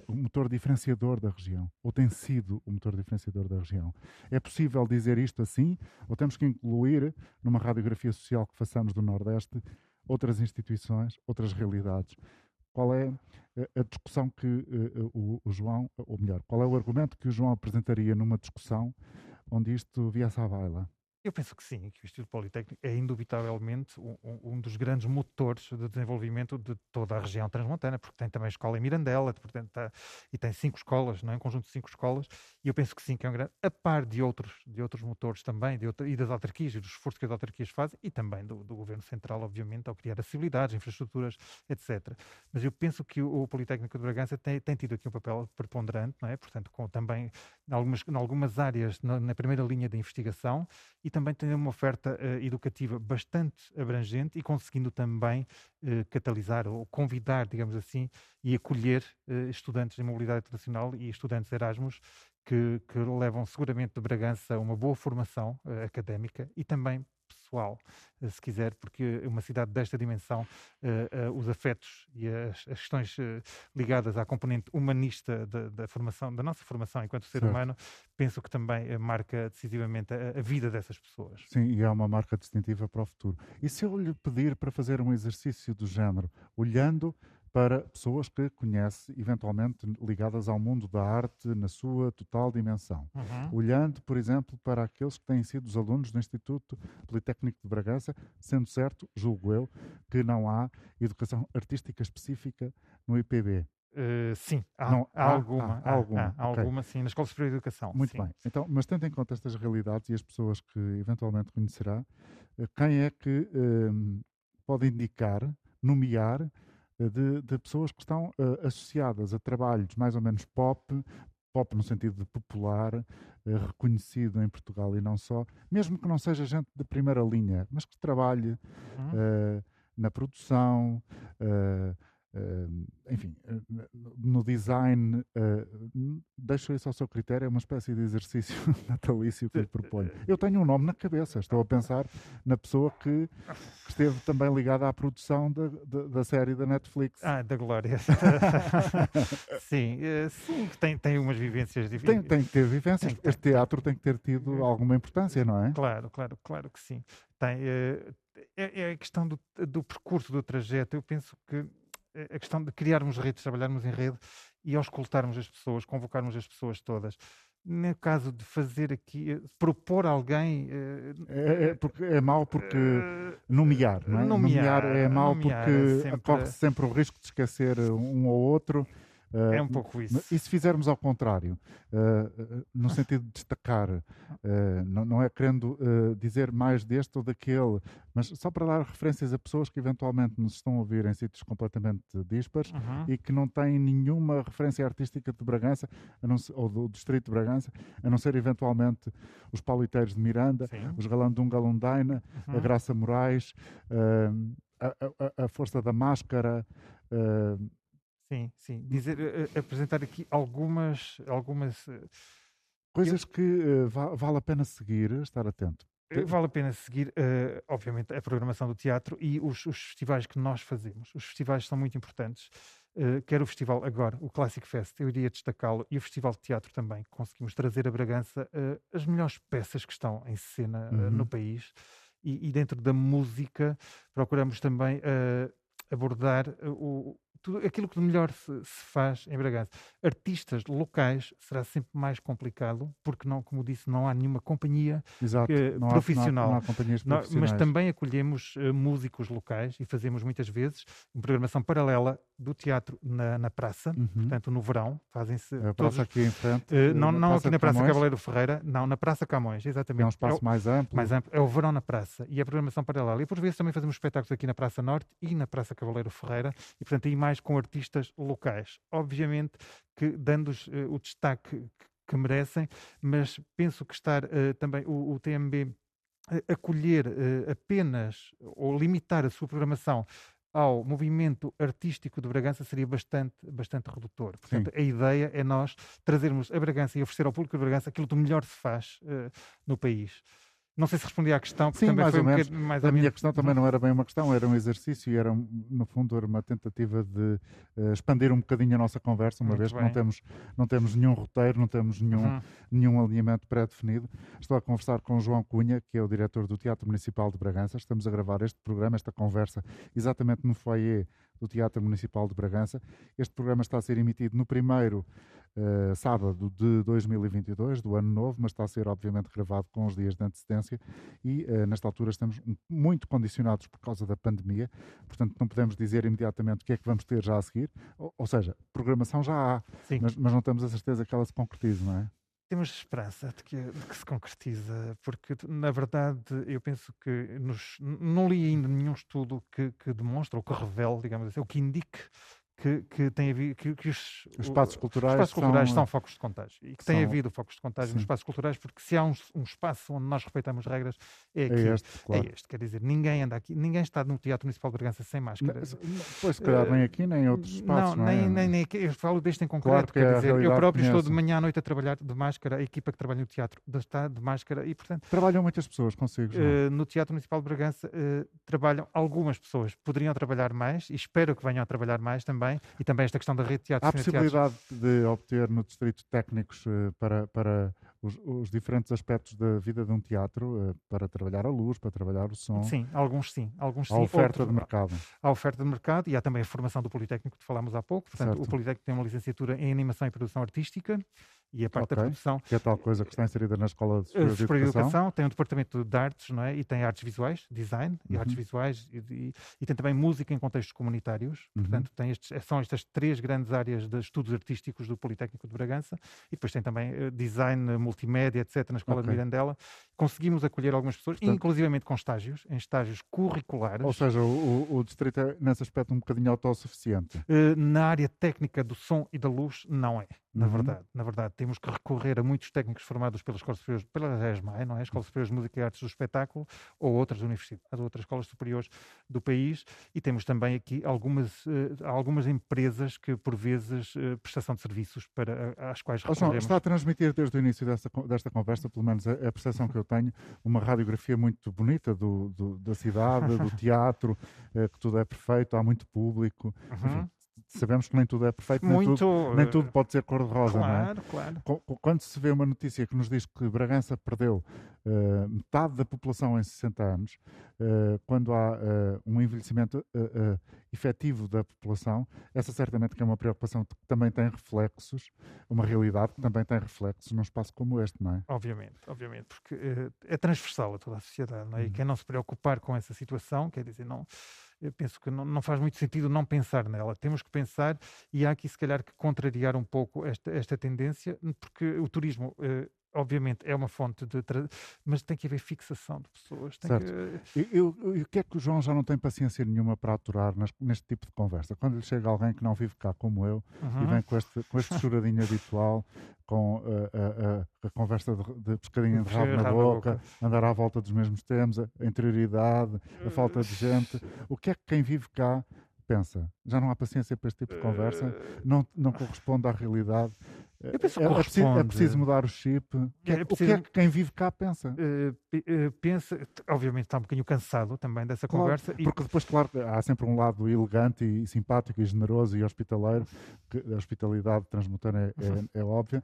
B: o motor diferenciador da região, ou tem sido o motor diferenciador da região. É possível dizer isto assim, ou temos que incluir, numa radiografia social que façamos do Nordeste, outras instituições, outras realidades. Qual é eh, a discussão que uh, o, o, João, ou melhor, qual é o argumento que o João apresentaria numa discussão onde isto viesse à baila?
C: Eu penso que sim, que o Instituto Politécnico é indubitavelmente um, um, dos grandes motores de desenvolvimento de toda a região transmontana, porque tem também escola em Mirandela, portanto, tá, e tem cinco escolas, não é? um conjunto de cinco escolas, e eu penso que sim, que é um grande, a par de outros, de outros motores também, de outra, e das autarquias, e dos esforços que as autarquias fazem, e também do, do Governo Central, obviamente, ao criar acessibilidades, infraestruturas, etc. Mas eu penso que o, o Politécnico de Bragança tem, tem, tido aqui um papel preponderante, não é? portanto, com, também em algumas, em algumas áreas na, na primeira linha de investigação, e também tem uma oferta uh, educativa bastante abrangente e conseguindo também uh, catalisar ou convidar, digamos assim, e acolher uh, estudantes de mobilidade internacional e estudantes Erasmus que, que, levam seguramente de Bragança uma boa formação académica e também pessoal, eh, se quiser, porque uma cidade desta dimensão, uh, uh, os afetos e as, as questões ligadas à componente humanista da, da, formação, da nossa formação enquanto ser certo. humano, penso que também marca decisivamente a, a, vida dessas pessoas.
B: Sim, e é uma marca distintiva para o futuro. E se eu lhe pedir para fazer um exercício do género, olhando para pessoas que conhece, eventualmente ligadas ao mundo da arte na sua total dimensão. Uhum. Olhando, por exemplo, para aqueles que têm sido os alunos do Instituto Politécnico de Bragança, sendo certo, julgo eu, que não há educação artística específica no IPB.
C: Uh, eh, sim, há, não, há, há alguma. Há, há alguma, okay. alguma, sim, na Escola Superior de Educação.
B: Muito
C: sim.
B: bem. Então, mas tendo em conta estas realidades e as pessoas que eventualmente conhecerá, eh, quem é que um, pode indicar, nomear eh, de, de pessoas que estão uh, associadas a trabalhos mais ou menos pop, pop no sentido de popular, uh, reconhecido em Portugal e não só, mesmo que não seja gente de primeira linha, mas que trabalhe uhum. uh, na produção, Uh, enfim, uh, no design, uh, deixo isso ao seu critério, é uma espécie de exercício natalício que lhe proponho. Eu tenho um nome na cabeça, estou a pensar na pessoa que, que esteve também ligada à produção da, da, da, série da Netflix.
C: Ah, da Glória. sim, sim, tem, tem umas vivências
B: diferentes. Tem, tem que ter vivências, tem, este teatro tem que ter tido uhum. alguma importância, não é?
C: Claro, claro, claro que sim. Tem, é, é a questão do, do percurso, do trajeto. Eu penso que a questão de criarmos redes, trabalharmos em rede e auscultarmos as pessoas, convocarmos as pessoas todas. No caso de fazer aqui, eh, propor alguém.
B: É, é, porque é mau porque nomear, não é? Nomear, nomear é mau nomear porque é sempre... corre sempre o risco de esquecer um ou outro
C: é um pouco isso.
B: E se fizermos ao contrário, uh, no sentido de destacar, não, não, é querendo dizer mais deste ou daquele, mas só para dar referências a pessoas que eventualmente nos estão a ouvir em sítios completamente dispares uhum. e que não têm nenhuma referência artística de Bragança, ser, ou do Distrito de Bragança, a não ser eventualmente os Pauliteiros de Miranda, Sim. os Galandunga Lundaina, uhum. a Graça Moraes, a, a, a, Força da Máscara. Uh,
C: Sim, sim. Dizer, uh, apresentar aqui algumas. algumas uh,
B: Coisas eu... que uh, va vale a pena seguir, estar atento.
C: Vale a pena seguir, obviamente, a programação do teatro e os, os, festivais que nós fazemos. Os festivais são muito importantes. quer o festival agora, o Classic Fest, eu iria destacá-lo, e o Festival de Teatro também. Conseguimos trazer a Bragança as melhores peças que estão em cena uhum. no país. E, e, dentro da música, procuramos também abordar o, tudo aquilo que de melhor se, se, faz em Bragança. Artistas locais será sempre mais complicado, porque não, como disse, não há nenhuma companhia Exato, eh, não profissional. Há, não há, companhias profissionais. Mas também acolhemos uh, músicos locais e fazemos muitas vezes uma programação paralela do teatro na, na praça, uhum. portanto no verão, fazem-se.
B: A praça aqui em frente.
C: Uh, não não aqui na Praça Camões. Cavaleiro Ferreira, não, na Praça Camões, exatamente. É
B: um espaço é o, mais amplo.
C: Mais amplo. É o verão na praça e a programação paralela. E por vezes também fazemos espetáculos aqui na Praça Norte e na Praça Cavaleiro Ferreira e portanto aí mais com artistas locais. Obviamente que dando uh, o destaque que merecem, mas penso que estar uh, também o, o TMB acolher uh, apenas ou limitar a sua programação ao movimento artístico de Bragança seria bastante, bastante redutor. Portanto, Sim. a ideia é nós trazermos a Bragança e oferecer ao público de Bragança aquilo que melhor se faz uh, no país. Não sei se respondi à questão, porque
B: Sim,
C: também
B: mais
C: foi
B: ou
C: um
B: menos.
C: mais
B: a minha
C: menos...
B: questão também não era bem uma questão, era um exercício e era, no fundo, era uma tentativa de uh, expandir um bocadinho a nossa conversa, uma Muito vez bem. que não temos, não temos nenhum roteiro, não temos nenhum, uhum. nenhum alinhamento pré-definido. Estou a conversar com o João Cunha, que é o diretor do Teatro Municipal de Bragança. Estamos a gravar este programa, esta conversa, exatamente no foyer do Teatro Municipal de Bragança. Este programa está a ser emitido no primeiro uh, sábado de 2022, do ano novo, mas está a ser obviamente gravado com os dias de antecedência e uh, nesta altura estamos muito condicionados por causa da pandemia, portanto não podemos dizer imediatamente o que é que vamos ter já a seguir, ou, ou seja, programação já há, mas, mas, não temos a certeza que ela se concretize, não é?
C: Temos esperança de que, de que, se concretiza, porque na verdade eu penso que nos, não li ainda nenhum estudo que, que demonstre ou que revele, digamos assim, ou que indique que, que tem havido que, que os,
B: os, espaços culturais,
C: os espaços culturais são,
B: são,
C: focos de contágio e que são, tem havido focos de contágio sim. nos espaços culturais porque se há um, um, espaço onde nós respeitamos regras é, é aqui,
B: é este, claro.
C: é este, quer dizer ninguém anda aqui ninguém está no Teatro Municipal de Bragança sem máscara.
B: Pois se calhar nem aqui nem em outros espaços
C: não,
B: não
C: nem,
B: é?
C: nem, nem aqui, eu falo deste em concreto claro quer é dizer eu próprio estou de manhã à noite a trabalhar de máscara a equipa que trabalha no teatro está de máscara e portanto
B: trabalham muitas pessoas consigo uh,
C: no Teatro Municipal de Bragança uh, trabalham algumas pessoas. Poderiam trabalhar mais e espero que venham a trabalhar mais também e também esta questão da rede de teatro.
B: Há possibilidade de obter no distrito técnicos uh, para, para os, os, diferentes aspectos da vida de um teatro, uh, para trabalhar a luz, para trabalhar o som?
C: Sim, alguns sim. Alguns
B: há
C: sim.
B: oferta Outro, de mercado.
C: Há oferta de mercado e há também a formação do Politécnico que falámos há pouco. Portanto, certo. o Politécnico tem uma licenciatura em Animação e Produção Artística e a parte okay. da produção.
B: Que é tal coisa que está inserida na Escola de Superior, de Educação. Educação.
C: Tem um departamento de artes, não é? E tem artes visuais, design e uhum. artes visuais, e, e, e, tem também música em contextos comunitários. Uhum. Portanto, tem estes, são estas três grandes áreas de estudos artísticos do Politécnico de Bragança. E depois tem também uh, design, multimédia, etc., na Escola okay. de Mirandela. Conseguimos acolher algumas pessoas, Portanto, inclusivamente com estágios, em estágios curriculares.
B: Ou seja, o, o, o distrito é, nesse aspecto, um bocadinho autossuficiente.
C: Uh, na área técnica do som e da luz, não é na uhum. verdade. Na verdade, temos que recorrer a muitos técnicos formados pelas escolas superiores, pela ESMAE, não é? Escola Superior de Música e Artes do Espetáculo, ou outras universidades, outras escolas superiores do país, e temos também aqui algumas, uh, algumas empresas que, por vezes, uh, prestação de serviços para, às quais recorremos.
B: Está a transmitir desde o início desta, desta conversa, pelo menos a, a percepção que eu tenho, uma radiografia muito bonita do, do da cidade, do teatro, uh, que tudo é perfeito, há muito público, uhum. enfim, sabemos que nem tudo é perfeito, Muito, nem, tudo, nem tudo pode ser cor-de-rosa,
C: claro,
B: não é?
C: Claro.
B: Quando se vê uma notícia que nos diz que Bragança perdeu uh, metade da população em 60 anos, uh, quando há uh, um envelhecimento efetivo da população, essa certamente que é uma preocupação que também tem reflexos, uma realidade que também tem reflexos num espaço como este, não é?
C: Obviamente, obviamente, porque é transversal a toda a sociedade, não é? E uhum. quem não se preocupar com essa situação, quer dizer, não eu penso que não, não, faz muito sentido não pensar nela. Temos que pensar e há aqui, se calhar, que contrariar um pouco esta, esta tendência, porque o turismo. Eh, obviamente é uma fonte de. Mas tem que haver fixação de pessoas.
B: certo.
C: Que...
B: E, o que é que o João já não tem paciência nenhuma para aturar neste tipo de conversa? Quando lhe chega alguém que não vive cá como eu uhum. e vem com este, com este choradinho habitual, com a, conversa de, de pescadinha de rabo na boca, boca, andar à volta dos mesmos temas, a interioridade, a falta de gente. O que é que quem vive cá pensa? Já não há paciência para este tipo de conversa? Eh, não, não corresponde à realidade?
C: Que
B: é, é, preciso, é preciso mudar o chip. É, é preciso... O que é que quem vive cá pensa? Uh,
C: pensa, obviamente está um bocadinho cansado também dessa claro, conversa.
B: Porque depois, claro, há sempre um lado elegante e simpático e generoso e hospitaleiro, que a hospitalidade transmutânea é, é, é óbvia.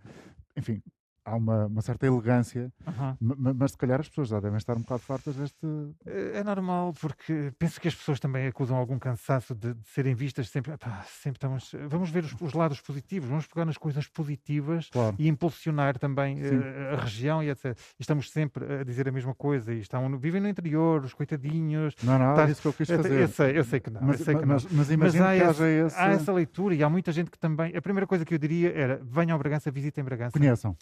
B: Enfim, há uma, uma, certa elegância, mas se calhar as pessoas já devem estar um bocado fartas deste.
C: É, é normal, porque penso que as pessoas também acusam algum cansaço de, de serem vistas sempre. Pá, sempre estamos. Vamos ver os, os, lados positivos, vamos pegar nas coisas positivas claro. e impulsionar também uh, a região e etc. E estamos sempre a dizer a mesma coisa e estão, vivem no interior, os coitadinhos.
B: Não, não, tá, é isso que eu quis fazer.
C: Eu sei, eu sei que não.
B: Mas,
C: sei que
B: mas, não. mas, mas imagina que haja esse...
C: há essa leitura e há muita gente que também. A primeira coisa que eu diria era: venham a Bragança, visitem Bragança.
B: Conheçam
C: conheçam.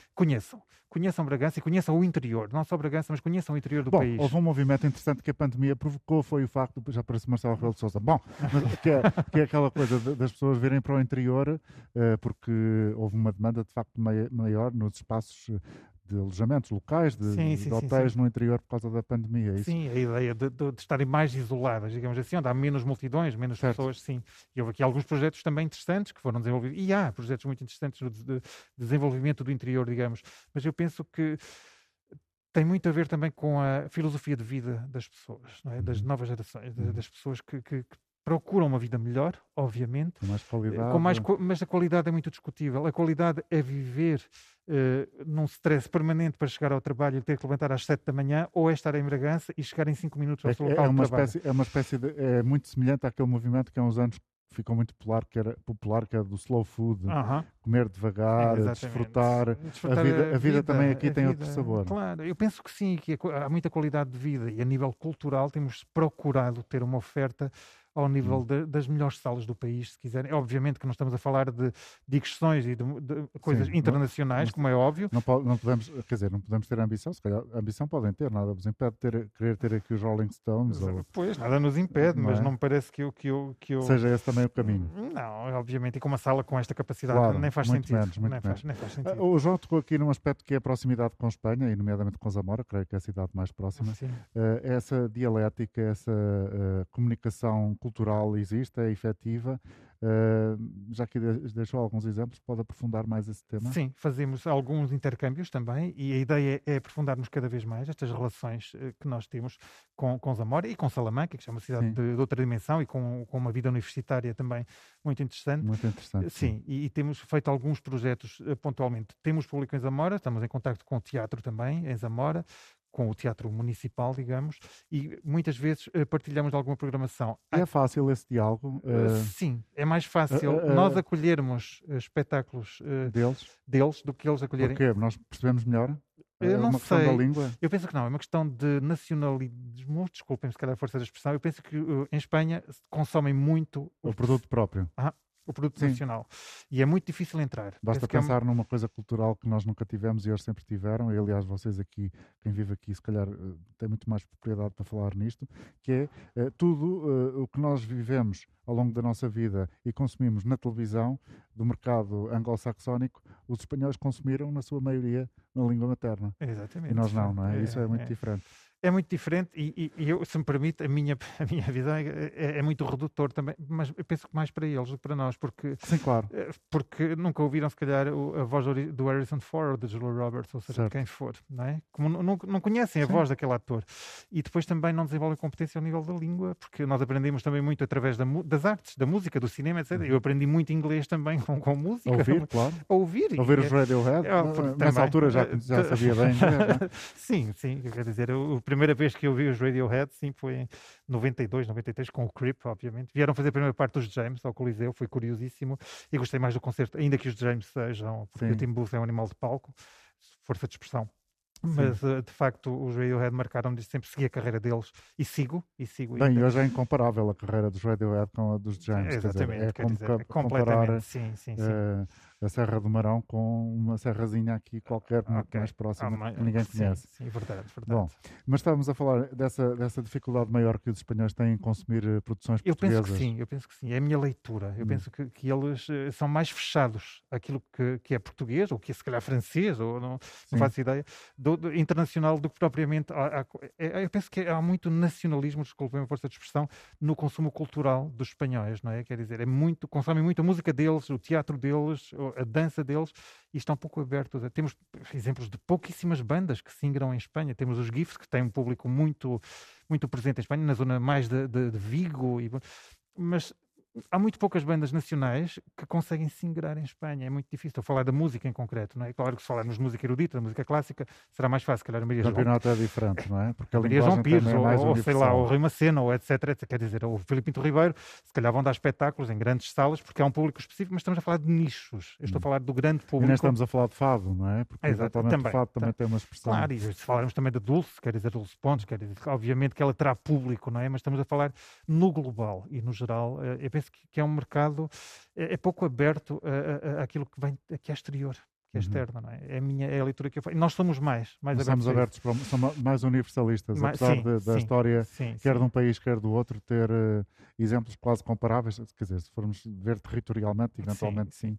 C: Conheçam. Bragança e conheçam o interior, não só Bragança, mas conheçam o interior do
B: Bom,
C: país.
B: Houve um movimento interessante que a pandemia provocou, foi o facto, já parece Marcelo Rebelo de Sousa, bom, que é, que é aquela coisa de, das pessoas virem para o interior, uh, porque houve uma demanda de facto maior nos espaços de alojamentos locais, de, sim, sim, de hotéis sim, no interior por causa da pandemia. É
C: sim, a ideia de, de, de, estarem mais isoladas, digamos assim, onde há menos multidões, menos certo. pessoas, sim. E houve aqui alguns projetos também interessantes que foram desenvolvidos, e há projetos muito interessantes de, de desenvolvimento do interior, digamos, mas eu penso que tem muito a ver também com a filosofia de vida das pessoas, é? das uhum. novas gerações, uhum. das pessoas que, que, que procuram uma vida melhor, obviamente.
B: Com mais qualidade.
C: Com mais, mas a qualidade é muito discutível. A qualidade é viver uh, num stress permanente para chegar ao trabalho e ter que levantar às 7 da manhã, ou é estar em Bragança e chegar em 5 minutos ao é, seu local
B: é uma
C: de trabalho.
B: Espécie, é uma espécie de. É muito semelhante àquele movimento que há uns anos ficou muito popular que era, popular, que era do slow food, uh -huh. comer devagar, desfrutar. desfrutar. A vida, a vida, a vida também aqui tem vida, outro sabor.
C: Claro, eu penso que sim, que há muita qualidade de vida e a nível cultural temos procurado ter uma oferta ao nível hum. de, das melhores salas do país, se quiserem. Obviamente que não estamos a falar de digressões e de, de coisas Sim, internacionais, não, como é óbvio.
B: Não, não, podemos, quer dizer, não podemos ter ambição, se calhar ambição podem ter, nada nos impede de ter, querer ter aqui os Rolling Stones. Ou...
C: Pois, nada nos impede, não mas é? não me parece que eu, que, eu, que eu...
B: Seja esse também o caminho.
C: Não, obviamente, e com uma sala com esta capacidade
B: claro,
C: nem faz sentido.
B: Menos, muito
C: nem,
B: menos.
C: Faz, nem faz sentido.
B: Uh, o João tocou aqui num aspecto que é a proximidade com Espanha, e nomeadamente com Zamora, creio que é a cidade mais próxima. Uh, essa dialética, essa comunicação cultural existe é efetiva. Uh, já que deixou alguns exemplos, pode aprofundar mais esse tema?
C: Sim, fazemos alguns intercâmbios também e a ideia é aprofundarmos cada vez mais estas relações uh, que nós temos com, com Zamora e com Salamanca, que é uma cidade de, de, outra dimensão e com, com uma vida universitária também muito interessante.
B: Muito interessante.
C: Sim, sim. E, e, temos feito alguns projetos uh, pontualmente. Temos público em Zamora, estamos em contato com o teatro também em Zamora, com o teatro municipal, digamos, e muitas vezes uh, partilhamos alguma programação.
B: É fácil esse diálogo?
C: Uh, sim, é mais fácil uh, nós acolhermos espetáculos
B: deles?
C: deles do que eles acolherem.
B: Porquê? Nós percebemos melhor?
C: Eu
B: é
C: não
B: uma
C: sei.
B: questão da língua?
C: Eu penso que não, é uma questão de nacionalismo. Desculpem-me se calhar a força da expressão. Eu penso que em Espanha consomem muito
B: o, o produto próprio.
C: Ah, o produto Sim. nacional. E é muito difícil entrar.
B: Basta Penso pensar é uma... numa coisa cultural que nós nunca tivemos e eles sempre tiveram, e aliás, vocês aqui, quem vive aqui, se calhar eh, tem muito mais propriedade para falar nisto, que é uh, tudo uh, o que nós vivemos ao longo da nossa vida e consumimos na televisão do mercado anglo-saxónico, os espanhóis consumiram, na sua maioria, na língua materna.
C: Exatamente.
B: E nós não, não é? é Isso é muito é. diferente
C: é muito diferente e, e, eu, se me permite, a minha, a minha visão é, é, é, muito redutor também, mas eu penso que mais para eles do que para nós, porque,
B: Sim, claro.
C: Eh, porque nunca ouviram, se calhar, a voz do Harrison Ford ou de Julia Roberts, ou seja, certo. quem for, não é? Como não, não conhecem a Sim. voz daquele ator. E depois também não desenvolvem competência ao nível da língua, porque nós aprendemos também muito através da, das artes, da música, do cinema, etc. Uhum. Eu aprendi muito inglês também com, com música.
B: Ouvir, claro.
C: Ouvir.
B: Ouvir os Radiohead. É, Nessa altura já, já sabia bem.
C: É? sim, sim. Quer dizer, a primeira vez que eu vi os Radiohead, sim, foi em 92, 93, com o Creep, obviamente. Vieram fazer a primeira parte dos James ao Coliseu, foi curiosíssimo. E gostei mais do concerto, ainda que os James sejam, porque sim. o Tim Booth é um animal de palco, força de expressão. Mas uh, de facto os Radiohead marcaram de sempre seguir a carreira deles e sigo e sigo.
B: Bem, e hoje é incomparável a carreira dos Radiohead com a dos James.
C: Exatamente,
B: dizer, é como
C: dizer, completamente. Sim, sim, sim. Uh,
B: a Serra do Marão com uma serrazinha aqui qualquer okay. muito mais próxima ah, que ninguém
C: sim,
B: conhece.
C: Sim, verdade, verdade.
B: Bom, mas estávamos a falar dessa, dessa dificuldade maior que os espanhóis têm em consumir uh, produções
C: eu
B: portuguesas.
C: Eu penso que sim, eu penso que sim. É a minha leitura. Eu hum. penso que, que eles uh, são mais fechados àquilo que, que é português, ou que é se calhar francês, ou não, não faço ideia, do, do, internacional do que propriamente. Há, há, é, eu penso que há muito nacionalismo, desculpem a força de expressão, no consumo cultural dos espanhóis, não é? Quer dizer, é muito, consomem muito a música deles, o teatro deles, a dança deles e estão pouco abertos. Temos exemplos de pouquíssimas bandas que se em Espanha. Temos os GIFs, que têm um público muito, muito presente em Espanha, na zona mais de, de, de Vigo. E... Mas há muito poucas bandas nacionais que conseguem se ingrar em Espanha. É muito difícil. Estou a falar da música em concreto, não é? Claro que se falarmos de música erudita, da música clássica, será mais fácil. Calhar Maria
B: o campeonato João... é diferente, não é?
C: Porque a Maria João Pires, é ou, ou sei lá, o Rui Macena, ou etc, etc. Quer dizer, o Filipe Pinto Ribeiro, se calhar vão dar espetáculos em grandes salas, porque há um público específico, mas estamos a falar de nichos. Eu estou a hum. falar do grande público. E
B: nem estamos a falar de fado, não é? Porque Exato, também, o fado também tem uma expressão.
C: Claro, e se falarmos também de Dulce, quer dizer, Dulce Pontes, quer dizer, obviamente que ela terá público, não é? Mas estamos a falar no global e no geral. Eh, eu penso que é um mercado é, é pouco aberto àquilo que vem que é exterior que é externa, não é? É a minha é a leitura que eu faço. Nós somos mais, mais
B: Nós
C: abertos.
B: Somos abertos, para, somos mais universalistas,
C: Mais-
B: apesar
C: sim,
B: de- da
C: sim,
B: história,
C: sim,
B: quer de um país, quer do outro, ter eh, exemplos quase comparáveis. Quer dizer, se formos ver territorialmente, eventualmente sim.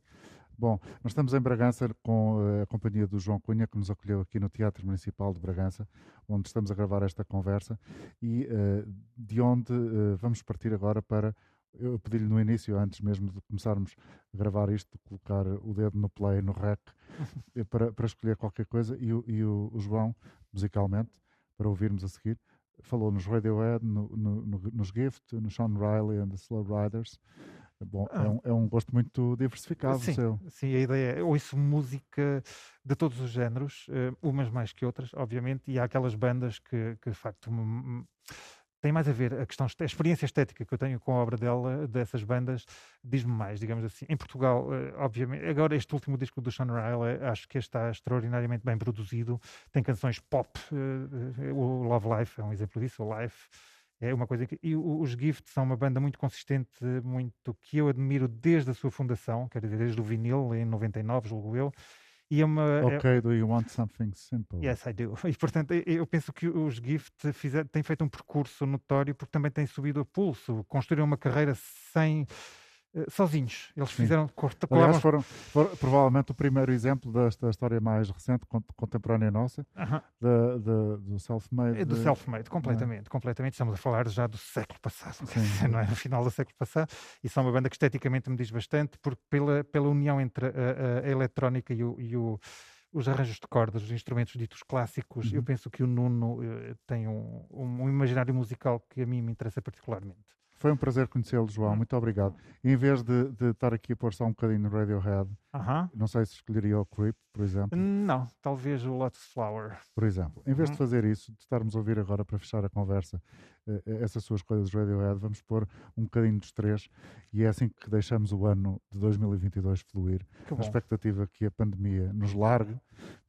B: Bom, nós estamos em Bragança com eh, a companhia do João Cunha, que nos acolheu aqui no Teatro Municipal de Bragança, onde estamos a gravar esta conversa, e eh, de onde eh, vamos partir agora para. Eu pedi-lhe no início, antes mesmo de começarmos a gravar isto, colocar o dedo no play, no rec, eh, para, para escolher qualquer coisa, e, o, e o- o João, musicalmente, para ouvirmos a seguir, falou nos Radiohead, no, no- no- nos Gift, no Sean Riley and the Slow Riders. Bom, é,
C: Ah.
B: um, é um gosto muito diversificado
C: Sim,
B: seu.
C: sim, a ideia é ouço música de todos os géneros, eh, umas mais que outras, obviamente, e há aquelas bandas que, que de facto me- tem mais a ver a questão a experiência estética que eu tenho com a obra dela, dessas bandas, diz-me mais, digamos assim. Em Portugal, eh, obviamente, agora este último disco do Sean Riley, acho que está extraordinariamente bem produzido, tem canções pop, eh, eh, o Love Life é um exemplo disso, o Life é uma coisa que. E os Gift são uma banda muito consistente, muito que eu admiro desde a sua fundação, quer dizer, desde o vinil, em 99, julgo eu. E é uma. é-
B: Ok, do you want something simple?
C: Yes, I do. E portanto, eu- eu penso que os Gift fizer, têm feito um percurso notório porque também têm subido a pulso, construíram uma carreira sem. Eh, sozinhos. Eles fizeram. colavam-
B: foram, foram provavelmente o primeiro exemplo desta história mais recente, con- contemporânea nossa,
C: Aham,
B: da, da- do self-made.
C: é do
B: de-
C: self-made, completamente, completamente. Estamos a falar já do século passado,
B: Sim.
C: não é? No final do século passado. E são uma banda que esteticamente me diz bastante, porque pela, pela união entre a, a- a eletrónica e, o, e o- os arranjos de cordas, os instrumentos ditos clássicos, eu
B: Uhum.
C: penso que o Nuno eh, tem um, um, um imaginário musical que a mim me interessa particularmente.
B: Foi um prazer conhecê-lo, João.
C: Hum.
B: Muito obrigado. E em vez de, de estar aqui a pôr só um bocadinho no Radiohead,
C: Aham.
B: não sei se escolheria o Creep, por exemplo.
C: Não, talvez o Lotus Flower.
B: Por exemplo, em vez de
C: Uhum.
B: fazer isso, de estarmos a ouvir agora para fechar a conversa eh, eh, essas suas coisas do Radiohead, vamos pôr um bocadinho dos três e é assim que deixamos o ano de 2022 fluir.
C: Que bom.
B: expectativa que a pandemia nos largue,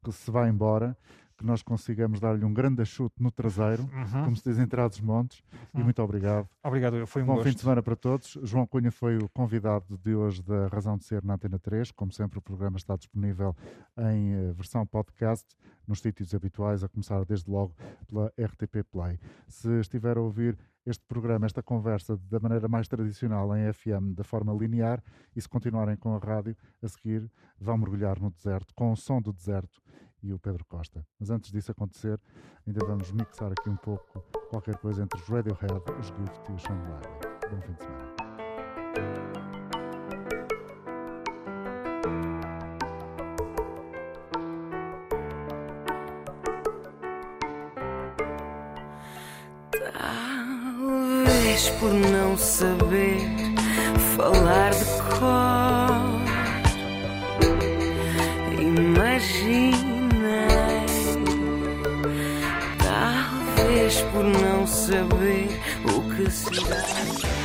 B: que se vá embora, que nós consigamos dar-lhe um grande chute no traseiro,
C: Uhum.
B: como se diz em dos montes. E
C: Uhum.
B: muito obrigado.
C: Obrigado. Foi um
B: Bom
C: gosto.
B: fim de semana para todos. João Cunha foi o convidado de hoje da Razão de Ser na Antena 3. Como sempre, o programa está disponível em eh, versão podcast nos sítios habituais, a começar desde logo pela RTP Play. Se estiver a ouvir este programa, esta conversa da maneira mais tradicional em FM, da forma linear, e se continuarem com a rádio, a seguir vão mergulhar no deserto, com o som do deserto e o Pedro Costa. Mas antes disso acontecer, ainda vamos mixar aqui um pouco qualquer coisa entre os Radiohead, os Gift e os Sean Riley. Bom fim de semana.
D: Por não saber falar de cor, imaginei. Por não saber o que será.